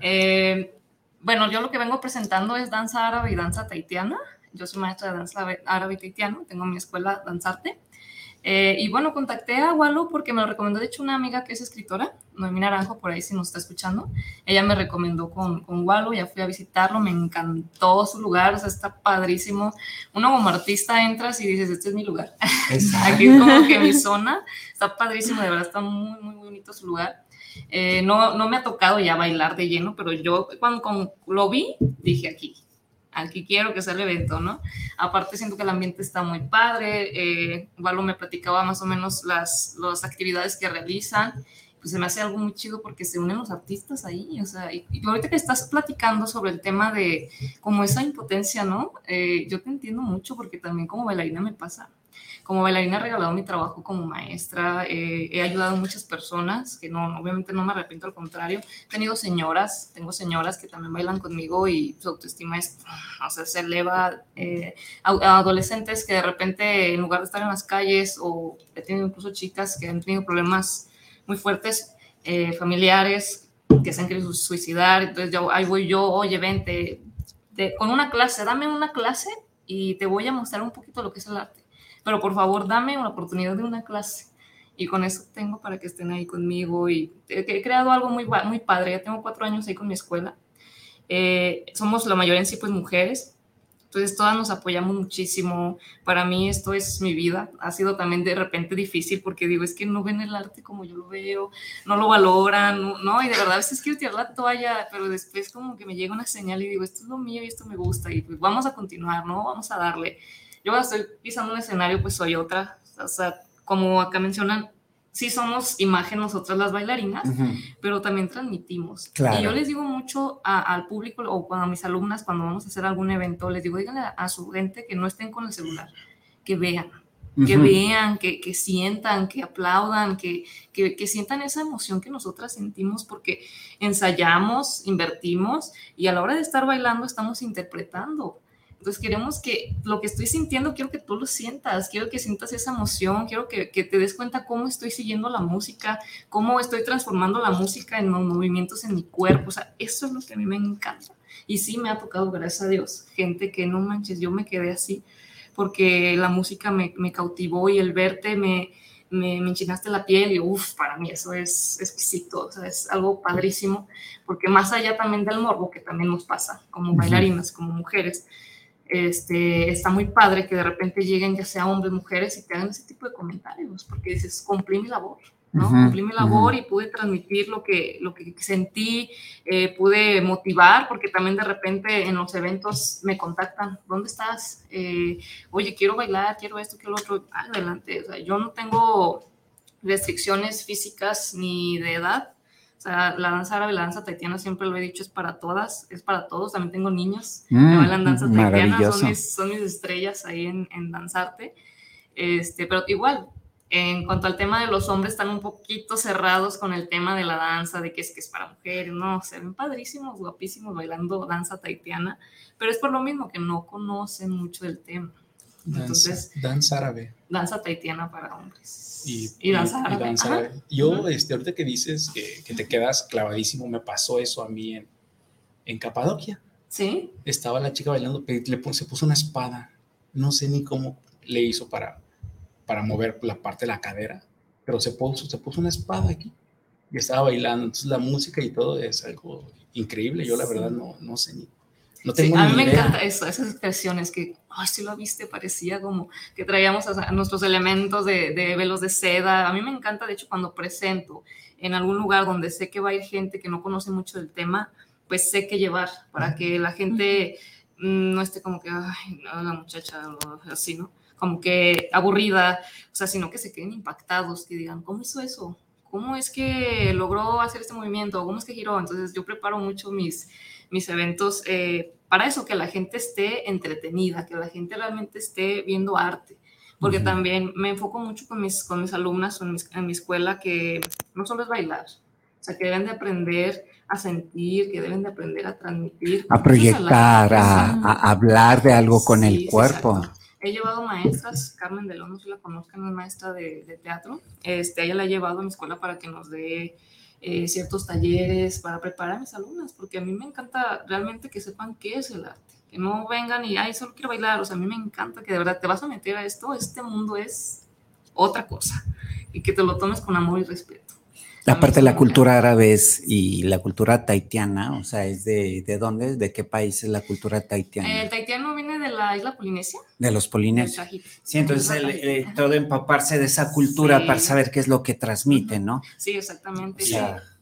Eh, bueno, yo lo que vengo presentando es danza árabe y danza taitiana. Yo soy maestra de danza árabe y taitiano. Tengo mi escuela Danzarte. Eh, y bueno, contacté a Wallo porque me lo recomendó, de hecho, una amiga que es escritora, Noemí Naranjo, por ahí si nos está escuchando. Ella me recomendó con, con Wallo, ya fui a visitarlo, me encantó su lugar, o sea, está padrísimo. Uno como artista entras y dices, este es mi lugar. Aquí es como que mi zona, está padrísimo, de verdad está muy, muy bonito su lugar. Eh, no, no me ha tocado ya bailar de lleno, pero yo cuando, cuando lo vi, dije aquí, aquí quiero que sea el evento, ¿no? Aparte siento que el ambiente está muy padre, eh, Valo me platicaba más o menos las, las actividades que realizan, pues se me hace algo muy chido porque se unen los artistas ahí, o sea, y, ahorita que estás platicando sobre el tema de como esa impotencia, ¿no? Eh, yo te entiendo mucho porque también como bailarina me pasa, como bailarina he regalado mi trabajo como maestra, eh, he ayudado a muchas personas, que no, obviamente no me arrepiento, al contrario. He tenido señoras, tengo señoras que también bailan conmigo y su autoestima es, o sea, se eleva. Eh, adolescentes que de repente, en lugar de estar en las calles, o he tenido incluso chicas que han tenido problemas muy fuertes, eh, familiares, que se han querido suicidar, entonces yo, ahí voy yo, oye, vente, con una clase, dame una clase y te voy a mostrar un poquito lo que es el arte pero por favor dame una oportunidad de una clase. Y con eso tengo para que estén ahí conmigo. Y he, creado algo muy, muy padre. Ya tengo cuatro años ahí con mi escuela. Eh, somos la mayoría en sí, pues mujeres. Entonces todas nos apoyamos muchísimo. Para mí esto es mi vida. Ha sido también de repente difícil porque digo, es que no ven el arte como yo lo veo, no lo valoran, no, y de verdad a veces quiero tirar la toalla, pero después como que me llega una señal y digo, esto es lo mío y esto me gusta y pues vamos a continuar, ¿no? Vamos a darle yo cuando estoy pisando un escenario, pues soy otra. O sea, como acá mencionan, sí somos imagen nosotras las bailarinas, pero también transmitimos. Y yo les digo mucho al público o a mis alumnas cuando vamos a hacer algún evento, les digo, díganle a, su gente que no estén con el celular, que vean. Que vean, que, que, sientan, que aplaudan, que, que, que, sientan esa emoción que nosotras sentimos porque ensayamos, invertimos y a la hora de estar bailando estamos interpretando. Entonces queremos que lo que estoy sintiendo, quiero que tú lo sientas, quiero que sientas esa emoción, quiero que, que te des cuenta cómo estoy siguiendo la música, cómo estoy transformando la música en movimientos en mi cuerpo. O sea, eso es lo que a mí me encanta. Y sí me ha tocado, gracias a Dios, gente que no manches, yo me quedé así porque la música me, me cautivó y el verte me, me, me, enchinaste la piel y uff, para mí eso es exquisito, o sea, es algo padrísimo, porque más allá también del morbo que también nos pasa como bailarinas, como mujeres, este, está muy padre que de repente lleguen ya sea hombres, mujeres y te hagan ese tipo de comentarios, porque dices, cumplí mi labor, ¿no? cumplí mi labor y pude transmitir lo que, lo que sentí, eh, pude motivar, porque también de repente en los eventos me contactan, ¿dónde estás? Eh, oye, quiero bailar, quiero esto, quiero lo otro, adelante, o sea, yo no tengo restricciones físicas ni de edad, o sea, la danza árabe, la danza taitiana, siempre lo he dicho, es para todas, es para todos. También tengo niños que mm, bailan danza taitiana, son mis, son mis, estrellas ahí en, en, danzarte. Este, pero igual, en cuanto al tema de los hombres, están un poquito cerrados con el tema de la danza, de que es que es para mujeres, no, se ven padrísimos, guapísimos bailando danza taitiana, pero es por lo mismo que no conocen mucho del tema. Entonces, danza árabe. Danza taitiana para hombres. Y, danza árabe. Yo, este, ahorita que dices que, que, te quedas clavadísimo, me pasó eso a mí en, en Capadocia. Sí. Estaba la chica bailando, le, se puso una espada. No sé ni cómo le hizo para, para mover la parte de la cadera, pero se puso, se puso una espada aquí y estaba bailando. Entonces la música y todo es algo increíble. Yo la verdad no, no sé ni, no tengo a mí me encanta eso, esas expresiones que, ay, si lo viste, parecía como que traíamos a, nuestros elementos de, de, velos de seda. A mí me encanta, de hecho, cuando presento en algún lugar donde sé que va a ir gente que no conoce mucho del tema, pues sé qué llevar para que la gente no esté como que, ay, no, la muchacha, así, ¿no? Como que aburrida, o sea, sino que se queden impactados, que digan, ¿cómo hizo eso? ¿Cómo es que logró hacer este movimiento? ¿Cómo es que giró? Entonces yo preparo mucho mis, mis eventos eh, para eso, que la gente esté entretenida, que la gente realmente esté viendo arte. Porque también me enfoco mucho con mis, con mis alumnas en, en mi escuela que no solo es bailar, o sea, que deben de aprender a sentir, que deben de aprender a transmitir. A proyectar, a, hablar de algo con el cuerpo. He llevado maestras, Carmen de no sé si la conozcan, es maestra de, teatro. Este, ella la ha llevado a mi escuela para que nos dé eh, ciertos talleres, para preparar a mis alumnas, porque a mí me encanta realmente que sepan qué es el arte. Que no vengan y, ay, solo quiero bailar. O sea, a mí me encanta que de verdad te vas a meter a esto. Este mundo es otra cosa. Y que te lo tomes con amor y respeto. La parte de la cultura árabe y la cultura taitiana, o sea, ¿es de, de dónde? ¿De qué país es la cultura taitiana? El taitiano viene de la isla Polinesia. De los polinesios. Sí, entonces eh, todo empaparse de esa cultura para saber qué es lo que transmite, ¿no? Sí, exactamente.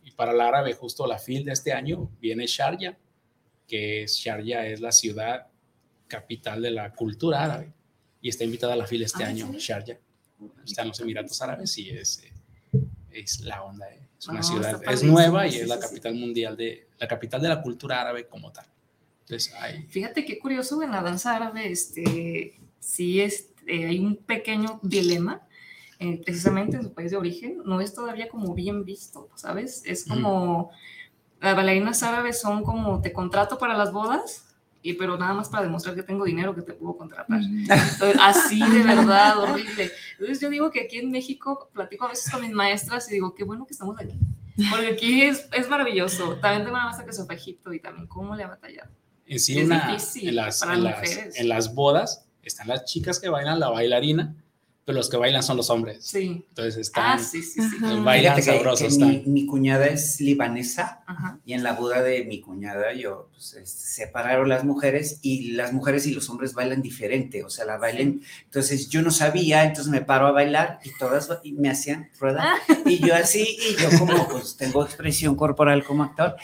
Y para el árabe, justo la FIL de este año viene Sharjah, que es Sharjah es la ciudad capital de la cultura árabe. Y está invitada a la FIL este ah, año, Sharjah. Está en los Emiratos Árabes y es eh, es la onda. Eh. Es una ciudad, es nueva y es la capital mundial de, la capital de la cultura árabe como tal. Entonces, hay... Fíjate qué curioso en la danza árabe, este, sí es, eh, hay un pequeño dilema, eh, precisamente en su país de origen, no es todavía como bien visto, ¿sabes? Es como, las bailarinas árabes son como, te contrato para las bodas, y pero nada más para demostrar que tengo dinero que te puedo contratar. así de verdad, horrible. Entonces yo digo que aquí en México platico a veces con mis maestras y digo, qué bueno que estamos aquí, porque aquí es, es maravilloso. También tengo una maestra que se fue a Egipto y también cómo le ha batallado. En sí, en, las, en, las, en las bodas están las chicas que bailan la bailarina los que bailan son los hombres. Sí. Entonces están, ah, sí, sí, sí. bailan sabrosos. Mi, cuñada es libanesa y en la boda de mi cuñada yo pues, separaron las mujeres y las mujeres y los hombres bailan diferente, o sea, la bailen. Entonces yo no sabía, entonces me paro a bailar y todas me hacían rueda y yo así y yo como pues tengo expresión corporal como actor.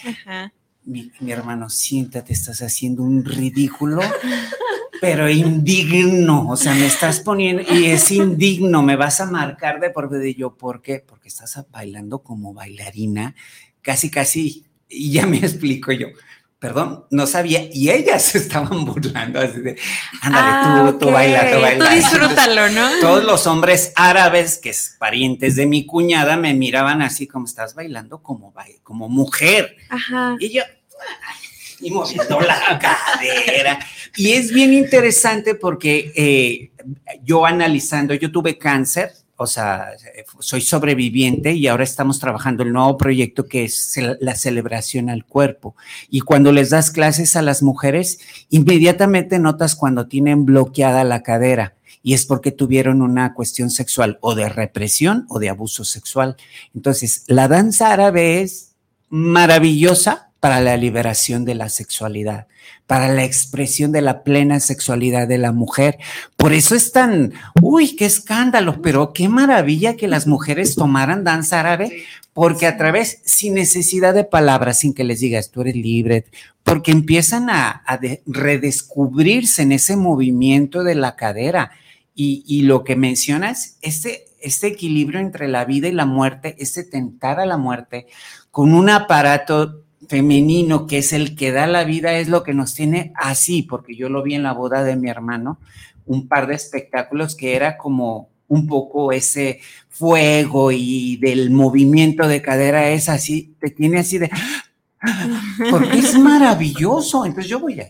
Mi, mi hermano, siéntate, estás haciendo un ridículo pero indigno, o sea, me estás poniendo, y es indigno, me vas a marcar de por de yo, ¿por qué? Porque estás bailando como bailarina, casi, casi, y ya me explico yo, perdón, no sabía, y ellas se estaban burlando, así de, ándale, tú, tú baila, tú baila. Tú disfrútalo, ¿no? Todos los hombres árabes, que es parientes de mi cuñada, me miraban así como estás bailando como, como mujer. Ajá. Y yo, y moviendo la cadera. Y es bien interesante porque eh, yo analizando, yo tuve cáncer, o sea, soy sobreviviente y ahora estamos trabajando el nuevo proyecto que es la celebración al cuerpo. Y cuando les das clases a las mujeres, inmediatamente notas cuando tienen bloqueada la cadera y es porque tuvieron una cuestión sexual o de represión o de abuso sexual. Entonces, la danza árabe es maravillosa para la liberación de la sexualidad, para la expresión de la plena sexualidad de la mujer. Por eso es tan, uy, qué escándalo, pero qué maravilla que las mujeres tomaran danza árabe, porque a través, sin necesidad de palabras, sin que les digas, tú eres libre, porque empiezan a, redescubrirse en ese movimiento de la cadera. Y, lo que mencionas, este, este equilibrio entre la vida y la muerte, este tentar a la muerte con un aparato femenino, que es el que da la vida, es lo que nos tiene así, porque yo lo vi en la boda de mi hermano, un par de espectáculos que era como un poco ese fuego y del movimiento de cadera es así, te tiene así de, porque es maravilloso, entonces yo voy a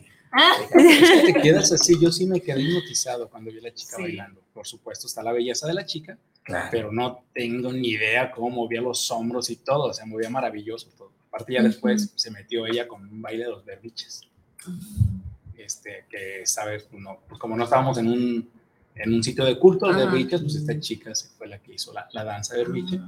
te quedas así, yo sí me quedé hipnotizado cuando vi a la chica bailando. Por supuesto, está la belleza de la chica, pero no tengo ni idea cómo movía los hombros y todo, o sea, movía maravilloso todo. Aparte ya después se metió ella con un baile de los berbiches. Este, que, sabes, no, pues como no estábamos en un, en un sitio de culto de berbiches, pues esta chica fue la que hizo la, la danza de berbiche.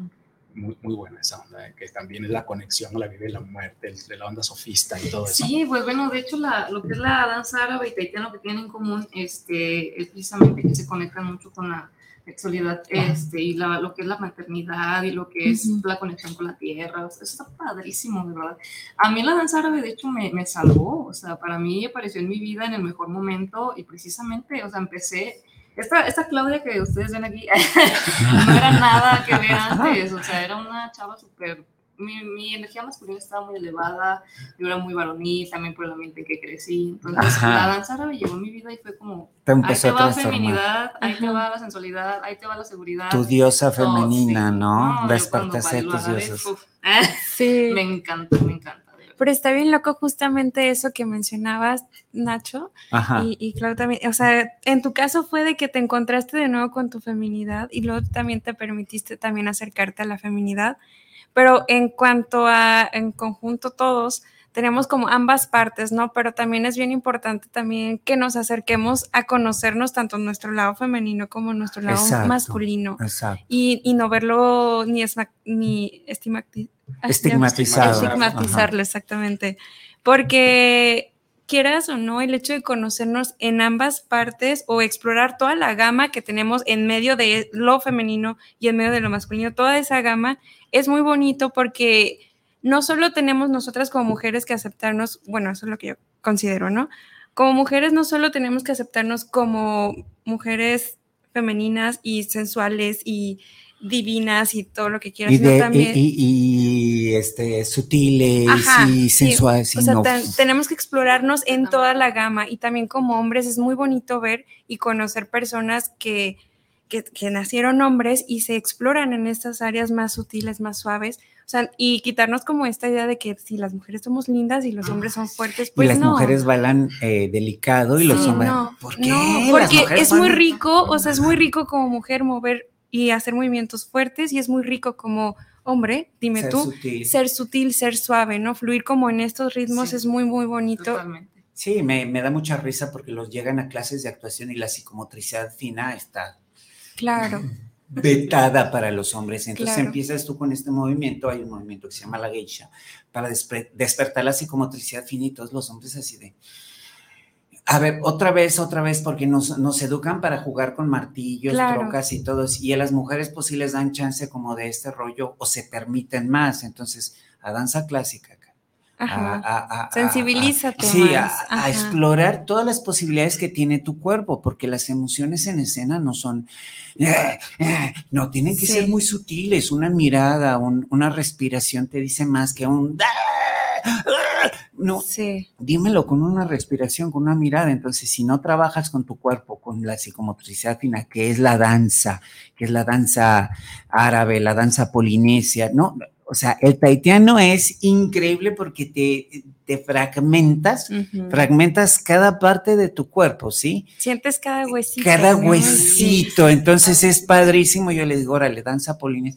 Muy, muy, buena esa onda, que también es la conexión a la vida y la muerte, de la onda sofista y todo eso. Sí, pues bueno, de hecho la, lo que es la danza árabe y taitiana, lo que tienen en común este, es precisamente que se conectan mucho con la sexualidad este, y la, lo que es la maternidad y lo que es la conexión con la tierra. eso está padrísimo, de verdad. A mí la danza árabe, de hecho, me, me, salvó. O sea, para mí apareció en mi vida en el mejor momento y precisamente, o sea, empecé. Esta, esta Claudia que ustedes ven aquí no era nada que ver antes, o sea, era una chava súper mi, mi, energía masculina estaba muy elevada, yo era muy varonil, también por el ambiente en que crecí. Entonces, la danza árabe llegó a mi vida y fue como: ahí te va la feminidad, ahí te va la sensualidad, ahí te va la seguridad. Tu diosa femenina, ¿no? no Despertaste tus diosas. sí. Me encanta, me encanta. Pero está bien loco justamente eso que mencionabas, Nacho. Ajá. Y, y Claudio también. O sea, en tu caso fue de que te encontraste de nuevo con tu feminidad y luego también te permitiste también acercarte a la feminidad pero en cuanto a en conjunto todos, tenemos como ambas partes, ¿no? Pero también es bien importante también que nos acerquemos a conocernos tanto nuestro lado femenino como nuestro lado masculino. Exacto. Y, y, no verlo ni, ni estigmatizarlo. Estigmatizarlo, exactamente. Porque quieras o no, el hecho de conocernos en ambas partes o explorar toda la gama que tenemos en medio de lo femenino y en medio de lo masculino, toda esa gama es muy bonito porque no solo tenemos nosotras como mujeres que aceptarnos, bueno, eso es lo que yo considero, ¿no? Como mujeres no solo tenemos que aceptarnos como mujeres femeninas y sensuales y divinas y todo lo que quieras, y, sino también... y, este, sutiles y sensuales. o sea, tenemos que explorarnos en toda la gama y también como hombres es muy bonito ver y conocer personas que que, nacieron hombres y se exploran en estas áreas más sutiles, más suaves. O sea, y quitarnos como esta idea de que si las mujeres somos lindas y los hombres son fuertes, pues y las mujeres bailan eh, delicado y los hombres. No, ¿Por qué? No, porque es muy rico, o sea, es muy rico como mujer mover y hacer movimientos fuertes y es muy rico como hombre, dime tú, ser sutil, ser suave, ¿no? Fluir como en estos ritmos es muy, muy bonito. Totalmente. Sí, me, me da mucha risa porque los llegan a clases de actuación y la psicomotricidad fina está Claro. vetada para los hombres. Entonces empiezas tú con este movimiento, hay un movimiento que se llama la geisha, para despertar la psicomotricidad fina y todos los hombres así de... A ver, otra vez, otra vez, porque nos, nos educan para jugar con martillos, trocas y todo, y a las mujeres pues sí les dan chance como de este rollo o se permiten más. Entonces, a danza clásica, a, Sensibilízate. sí, a, explorar todas las posibilidades que tiene tu cuerpo, porque las emociones en escena no son, eh, eh, no, tienen que ser muy sutiles. Una mirada, una respiración te dice más que un... No, sí. dímelo con una respiración, con una mirada. Entonces, si no trabajas con tu cuerpo, con la psicomotricidad fina, que es la danza, que es la danza árabe, la danza polinesia, no, o sea, el taitiano es increíble porque te, te fragmentas, fragmentas cada parte de tu cuerpo, ¿sí? Sientes cada huesito. Cada huesito, entonces es padrísimo. Yo le digo, órale, danza polines.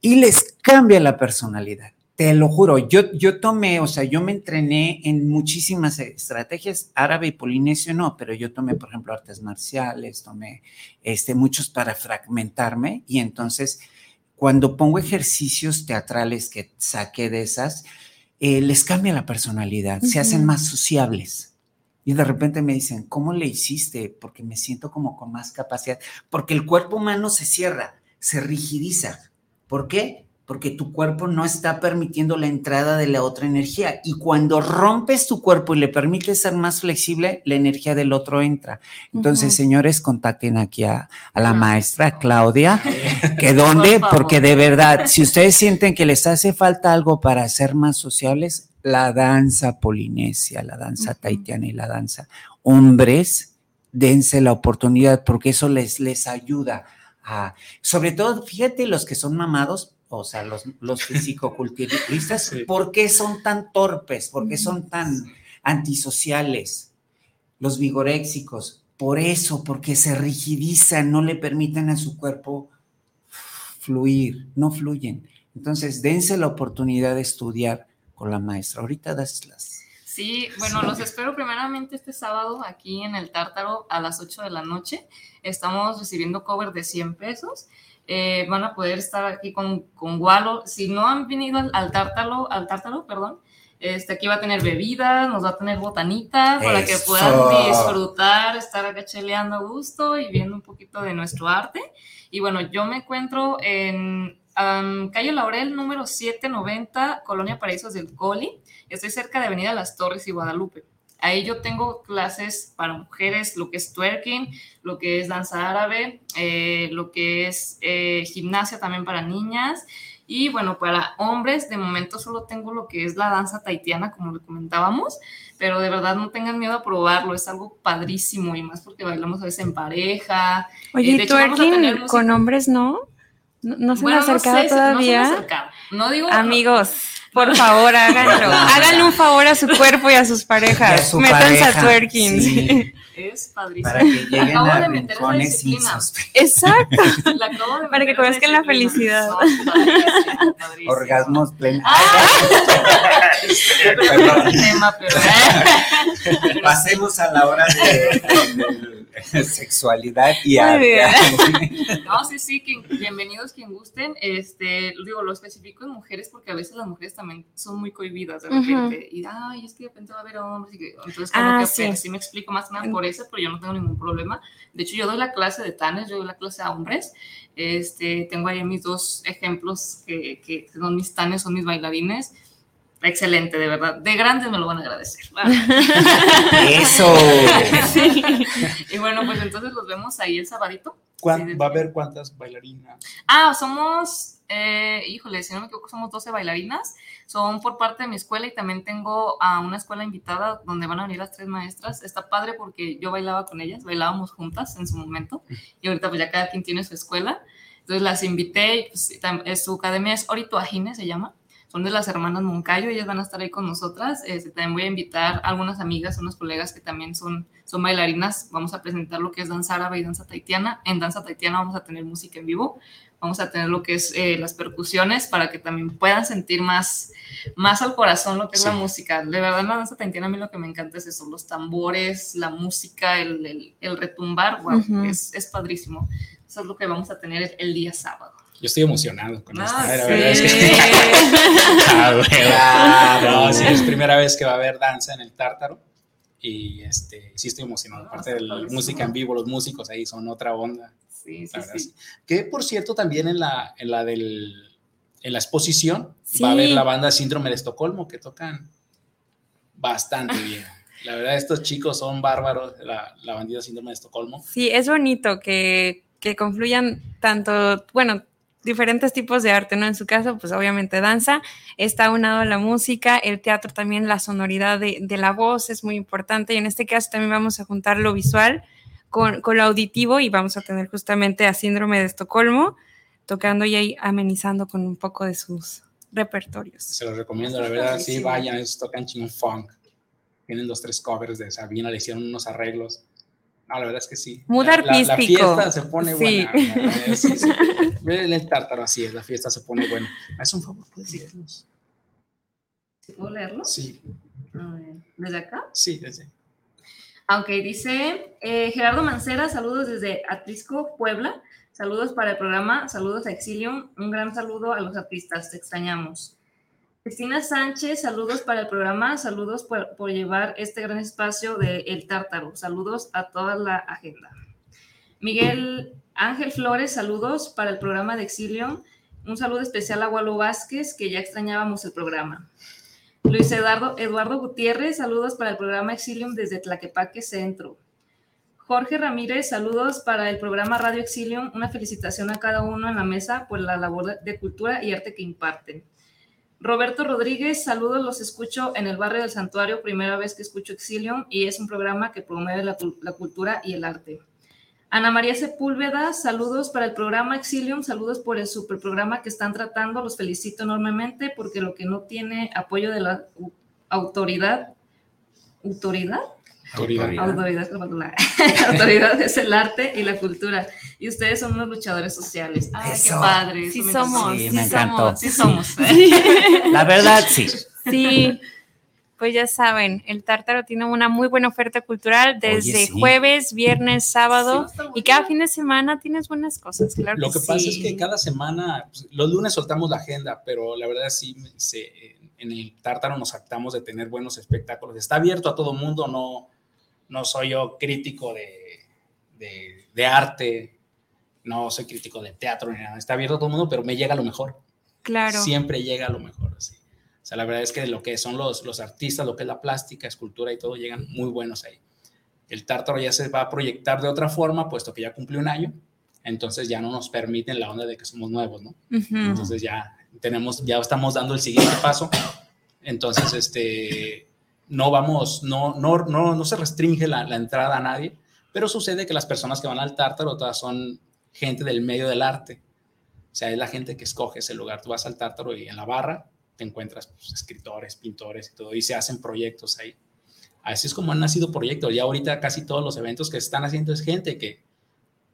Y les cambia la personalidad. Te lo juro, yo, yo tomé, o sea, yo me entrené en muchísimas estrategias, árabe y polinesio no, pero yo tomé, por ejemplo, artes marciales, tomé este, muchos para fragmentarme y entonces cuando pongo ejercicios teatrales que saqué de esas, eh, les cambia la personalidad, se hacen más sociables. Y de repente me dicen, ¿cómo le hiciste? Porque me siento como con más capacidad. Porque el cuerpo humano se cierra, se rigidiza. ¿Por qué? Porque tu cuerpo no está permitiendo la entrada de la otra energía. Y cuando rompes tu cuerpo y le permites ser más flexible, la energía del otro entra. Entonces, señores, contacten aquí a, la maestra Claudia, que dónde, porque de verdad, si ustedes sienten que les hace falta algo para ser más sociables, la danza polinesia, la danza taitiana y la danza. Hombres, dense la oportunidad porque eso les, les ayuda a, sobre todo, fíjate los que son mamados, o sea, los, los fisicoculturistas, ¿por qué son tan torpes? ¿Por qué son tan antisociales? los vigoréxicos. Por eso, porque se rigidizan, no le permiten a su cuerpo fluir, no fluyen. Entonces, dense la oportunidad de estudiar con la maestra. Ahorita las Sí, bueno, los espero primeramente este sábado aquí en el Tártaro a las 8 de la noche. Estamos recibiendo cover de 100 pesos. Eh, van a poder estar aquí con, con Gualo. Si no han venido al, Tártaro, al Tártaro, perdón, este, aquí va a tener bebidas, nos va a tener botanitas para que puedan disfrutar, estar acá cheleando a gusto y viendo un poquito de nuestro arte. Y bueno, yo me encuentro en calle Laurel número 790, Colonia Paraísos del Coli. Estoy cerca de Avenida Las Torres y Guadalupe. Ahí yo tengo clases para mujeres, lo que es twerking, lo que es danza árabe, eh, lo que es eh, gimnasia también para niñas. Y bueno, para hombres, de momento solo tengo lo que es la danza taitiana, como le comentábamos, pero de verdad no tengan miedo a probarlo, es algo padrísimo y más porque bailamos a veces en pareja. Oye, eh, twerking con hombres no? ¿No, se me ha acercado todavía? No, digo. Amigos, por favor, háganlo. Háganle un favor a su cuerpo y a sus parejas. Métanse a twerking. Es padrísimo. Para que lleguen acabo a de meter Exacto. Para que conozcan la felicidad. Orgasmos plenos. Ah. Perdón. Tema, pero... Pasemos a la hora de sexualidad y arte. No, sí, sí, bienvenidos quien gusten. Este, digo, lo especifico en mujeres porque a veces las mujeres también son muy cohibidas de repente. Y, ay, es que de repente va a haber hombres. Y entonces, como ah, que sí. me explico más nada por eso, pero yo no tengo ningún problema. De hecho, yo doy la clase de tanes, yo doy la clase a hombres. Este, tengo ahí mis dos ejemplos que, que son mis tanes, son mis bailarines excelente, de verdad. De grandes me lo van a agradecer. Eso. Y bueno, pues entonces los vemos ahí el sabadito. ¿Va a haber cuántas bailarinas? Ah, somos, eh, híjole, si no me equivoco, somos 12 bailarinas. Son por parte de mi escuela y también tengo a una escuela invitada donde van a venir las tres maestras. Está padre porque yo bailaba con ellas, bailábamos juntas en su momento y ahorita pues ya cada quien tiene su escuela. Entonces las invité, pues, su academia es Orito Ajine, se llama son de las hermanas Moncayo, ellas van a estar ahí con nosotras. Este, también voy a invitar a algunas amigas, unas colegas que también son, son bailarinas. Vamos a presentar lo que es danza árabe y danza taitiana. En danza taitiana vamos a tener música en vivo, vamos a tener lo que es eh, las percusiones para que también puedan sentir más, más al corazón lo que es la música. De verdad, la danza taitiana a mí lo que me encanta es eso, los tambores, la música, el, el, retumbar, wow, es, es padrísimo. Eso es lo que vamos a tener el día sábado. Yo estoy emocionado con esto. Ah, la verdad es que... ah, sí, es primera vez que va a haber danza en el Tártaro. Y este, sí estoy emocionado. Aparte de la música en vivo, los músicos ahí son otra onda. Sí, sí, sí. Que por cierto, también en la, en la, del, en la exposición va a haber la banda Síndrome de Estocolmo que tocan bastante bien. La verdad, estos chicos son bárbaros, la, la bandida Síndrome de Estocolmo. Sí, es bonito que, que confluyan tanto, bueno, diferentes tipos de arte, ¿no? En su caso, pues obviamente danza, está unado a la música, el teatro también, la sonoridad de, la voz es muy importante. Y en este caso también vamos a juntar lo visual con, lo auditivo y vamos a tener justamente a Síndrome de Estocolmo tocando y ahí amenizando con un poco de sus repertorios. Se los recomiendo, la verdad, sí, vayan, ellos tocan ching funk, tienen dos, tres covers de Sabina, le hicieron unos arreglos Ah, la verdad es que sí. Muy artístico. La, fiesta se pone buena. Sí, sí. El tártaro así es, la fiesta se pone buena. Es un favor, ¿puedes leerlos? ¿Puedo leerlos? Sí. ¿Desde acá? Sí, desde. Aunque dice eh, Gerardo Mancera, saludos desde Atlisco, Puebla. Saludos para el programa, saludos a Exilium. Un gran saludo a los artistas, te extrañamos. Cristina Sánchez, saludos para el programa, saludos por, llevar este gran espacio de El Tártaro, saludos a toda la agenda. Miguel Ángel Flores, saludos para el programa de Exilium, un saludo especial a Walo Vázquez, que ya extrañábamos el programa. Luis Eduardo, Eduardo Gutiérrez, saludos para el programa Exilium desde Tlaquepaque Centro. Jorge Ramírez, saludos para el programa Radio Exilium, una felicitación a cada uno en la mesa por la labor de cultura y arte que imparten. Roberto Rodríguez, saludos, los escucho en el barrio del Santuario, primera vez que escucho Exilium y es un programa que promueve la, cultura y el arte. Ana María Sepúlveda, saludos para el programa Exilium, saludos por el super programa que están tratando, los felicito enormemente porque lo que no tiene apoyo de la autoridad, autoridad, Autoridad. Autoridad. Autoridad es el arte y la cultura. Y ustedes son unos luchadores sociales. ¡Ay, qué padre! Sí somos. Sí, sí me encantó. somos. Sí somos. ¿eh? La verdad, sí. Sí, pues ya saben, el Tártaro tiene una muy buena oferta cultural desde sí. jueves, viernes, sábado Sí, y cada fin de semana tienes buenas cosas, claro. Lo que pasa es que cada semana, pues, los lunes soltamos la agenda, pero la verdad sí, se- en el Tártaro nos actamos de tener buenos espectáculos. Está abierto a todo mundo, no, no soy yo crítico de, de, de arte, no soy crítico de teatro ni nada. Está abierto a todo mundo, pero me llega lo mejor. Claro. Siempre llega lo mejor, sí. O sea, la verdad es que lo que son los, los artistas, lo que es la plástica, escultura y todo, llegan muy buenos ahí. El Tártaro ya se va a proyectar de otra forma, puesto que ya cumplió un año, entonces ya no nos permiten la onda de que somos nuevos, ¿no? Ujú. Entonces ya tenemos, ya estamos dando el siguiente paso. Entonces, este, no vamos, no, no, no, no se restringe la, la entrada a nadie, pero sucede que las personas que van al Tártaro todas son gente del medio del arte. O sea, es la gente que escoge ese lugar. Tú vas al Tártaro y en la barra te encuentras pues, escritores, pintores y todo, y se hacen proyectos ahí. Así es como han nacido proyectos. Ya ahorita casi todos los eventos que se están haciendo es gente que,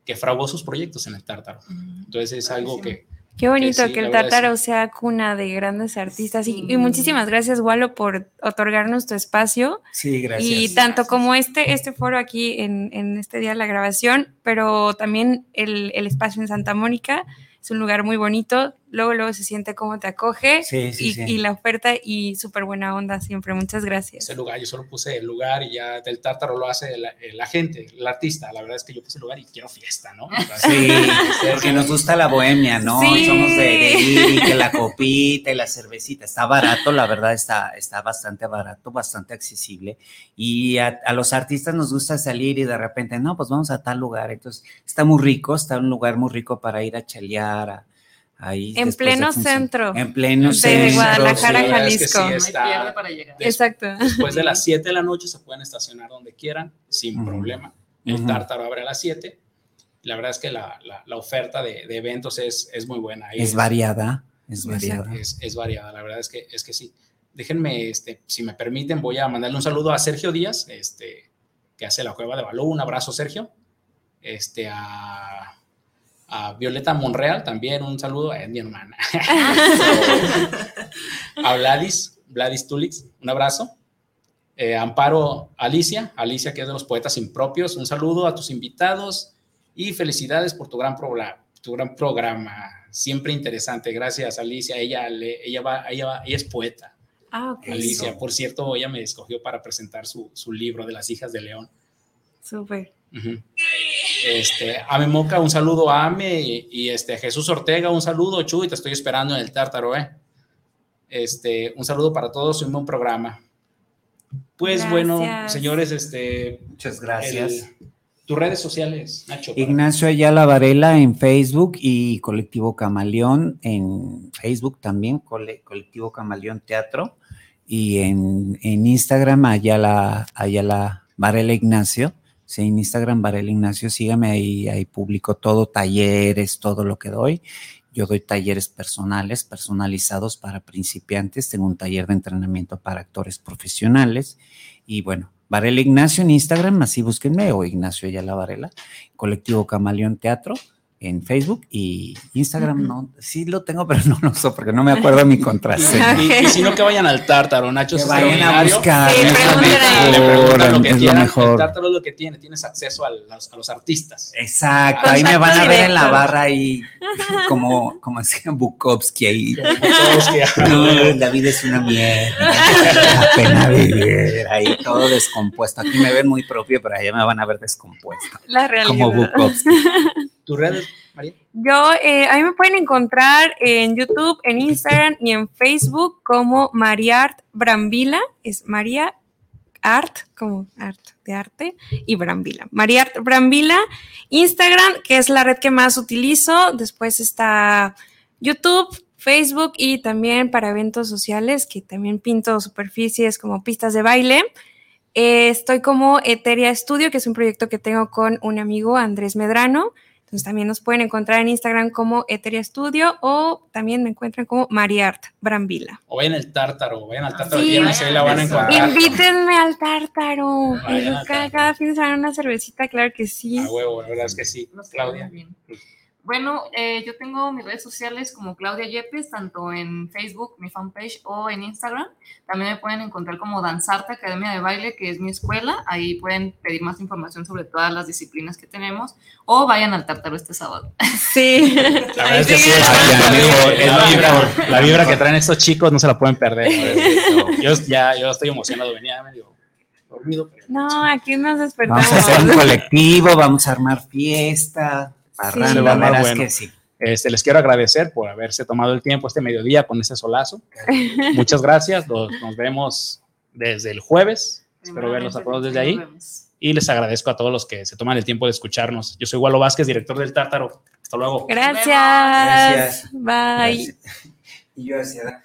que fraguó sus proyectos en el Tártaro. Entonces es algo que, Qué bonito sí, que el Tártaro sea cuna de grandes artistas y, y muchísimas gracias, Walo, por otorgarnos tu espacio. Sí, gracias. Y tanto como este, este foro aquí en, en este día de la grabación, pero también el, el espacio en Santa Mónica es un lugar muy bonito. Luego, luego se siente cómo te acoge Sí, sí, y, sí. y la oferta y súper buena onda siempre. Muchas gracias. ese lugar, yo solo puse el lugar y ya del tártaro lo hace la, la gente, el artista. La verdad es que yo puse el lugar y quiero fiesta, ¿no? Sí, porque nos gusta la bohemia, ¿no? Sí. Y somos de, de ir y que la copita y la cervecita. Está barato, la verdad está, está bastante barato, bastante accesible. Y a, a los artistas nos gusta salir y de repente, no, pues vamos a tal lugar. Entonces, está muy rico, está un lugar muy rico para ir a chalear. a- ahí En pleno centro. En pleno de centro. Guadalajara, sí, verdad es que Jalisco. sí, está- pierde para llegar. Des- Exacto. Después de las 7 de la noche se pueden estacionar donde quieran, sin Ujú. problema. El Ujú. tártaro abre a las 7. La verdad es que la, la- la oferta de, de eventos es, es muy buena. Ahí Es variada, es variada. es, es variada, la verdad es que, es que sí. Déjenme, este, si me permiten, voy a mandarle un saludo a Sergio Díaz, este, que hace la Cueva de Balú. Un abrazo, Sergio. Este, a, a Violeta Monreal también, un saludo, es mi hermana. a Vladis, Vladis Tulix, un abrazo. Eh, Amparo Alicia, Alicia que es de los poetas impropios, un saludo a tus invitados y felicidades por tu gran, programa, tu gran programa, siempre interesante. Gracias Alicia, ella, le- ella, va, ella, va- ella es poeta. Ah, ok. Alicia, por cierto, ella me escogió para presentar su, su libro de las hijas de León. Súper. Este, Ame Moca, un saludo a Ame y, y, este, Jesús Ortega, un saludo, Chuy, te estoy esperando en el Tártaro, ¿eh? Este, un saludo para todos, un buen programa. Pues bueno, señores, este, Muchas gracias. el- tus redes sociales, Nacho. Ignacio Ayala Varela en Facebook y Colectivo Camaleón en Facebook también, Cole- Colectivo Camaleón Teatro. Y en, en Instagram Ayala, Ayala Varela Ignacio. Sí, en Instagram Varela Ignacio, sígame ahí, ahí publico todo, talleres, todo lo que doy. Yo doy talleres personales, personalizados para principiantes. Tengo un taller de entrenamiento para actores profesionales. Y bueno, Varela Ignacio en Instagram, así búsquenme, o Ignacio Ayala Varela. Colectivo Camaleón Teatro en Facebook y Instagram no, sí lo tengo, pero no lo uso porque no me acuerdo mi contraseña. Y, y si no, que vayan al Tártaro, Nacho. Que vayan a buscar, Sí, es lo. Le preguntan que es lo quieran. El mejor. Tártaro es lo que tiene, tienes acceso a los, a los artistas. Exacto, ahí me van a ver en la barra ahí como, como decía Bukowski ahí. No, la vida es una mierda. La pena vivir. Ahí todo descompuesto. Aquí me ven muy propio, pero allá me van a ver descompuesto. La realidad. Como Bukowski. ¿Tus redes, María? Yo, eh, a mí me pueden encontrar en YouTube, en Instagram y en Facebook como Mariart Brambila. Es María Art, como art de arte, y Brambila. Mariart Brambila. Instagram, que es la red que más utilizo. Después está YouTube, Facebook y también para eventos sociales, que también pinto superficies como pistas de baile. Eh, estoy como Eteria Studio, que es un proyecto que tengo con un amigo, Andrés Medrano. Entonces también nos pueden encontrar en Instagram como Eteria Studio o también me encuentran como Mariart Brambila. O vayan al Tártaro, vayan al Tártaro Sí. viernes, ahí la van a encontrar. Invítenme al tártaro. Vayan al Cada, Tártaro. cada fin de semana una cervecita, claro que sí. A huevo, la verdad es que sí. Claudia. bien. Bueno, eh, yo tengo mis redes sociales como Claudia Yepes, tanto en Facebook, mi fanpage, o en Instagram. También me pueden encontrar como Danzarte Academia de Baile, que es mi escuela. Ahí pueden pedir más información sobre todas las disciplinas que tenemos. O vayan al Tártaro este sábado. Sí. La verdad Ahí es que sí, siguen. es digo, es la vibra, la vibra que traen estos chicos no se la pueden perder. Yo, ya, yo estoy emocionado, venía medio dormido. pero- No, aquí nos despertamos. Vamos a hacer un colectivo, vamos a armar fiesta, parranda, que sí. Este, les quiero agradecer por haberse tomado el tiempo este mediodía con ese solazo. Muchas gracias. Nos, nos vemos desde el jueves. Espero verlos a todos desde ahí. Y les agradezco a todos los que se toman el tiempo de escucharnos. Yo soy Walo Vázquez, director del Tártaro. Hasta luego. Gracias. Gracias. Bye. Y yo decía,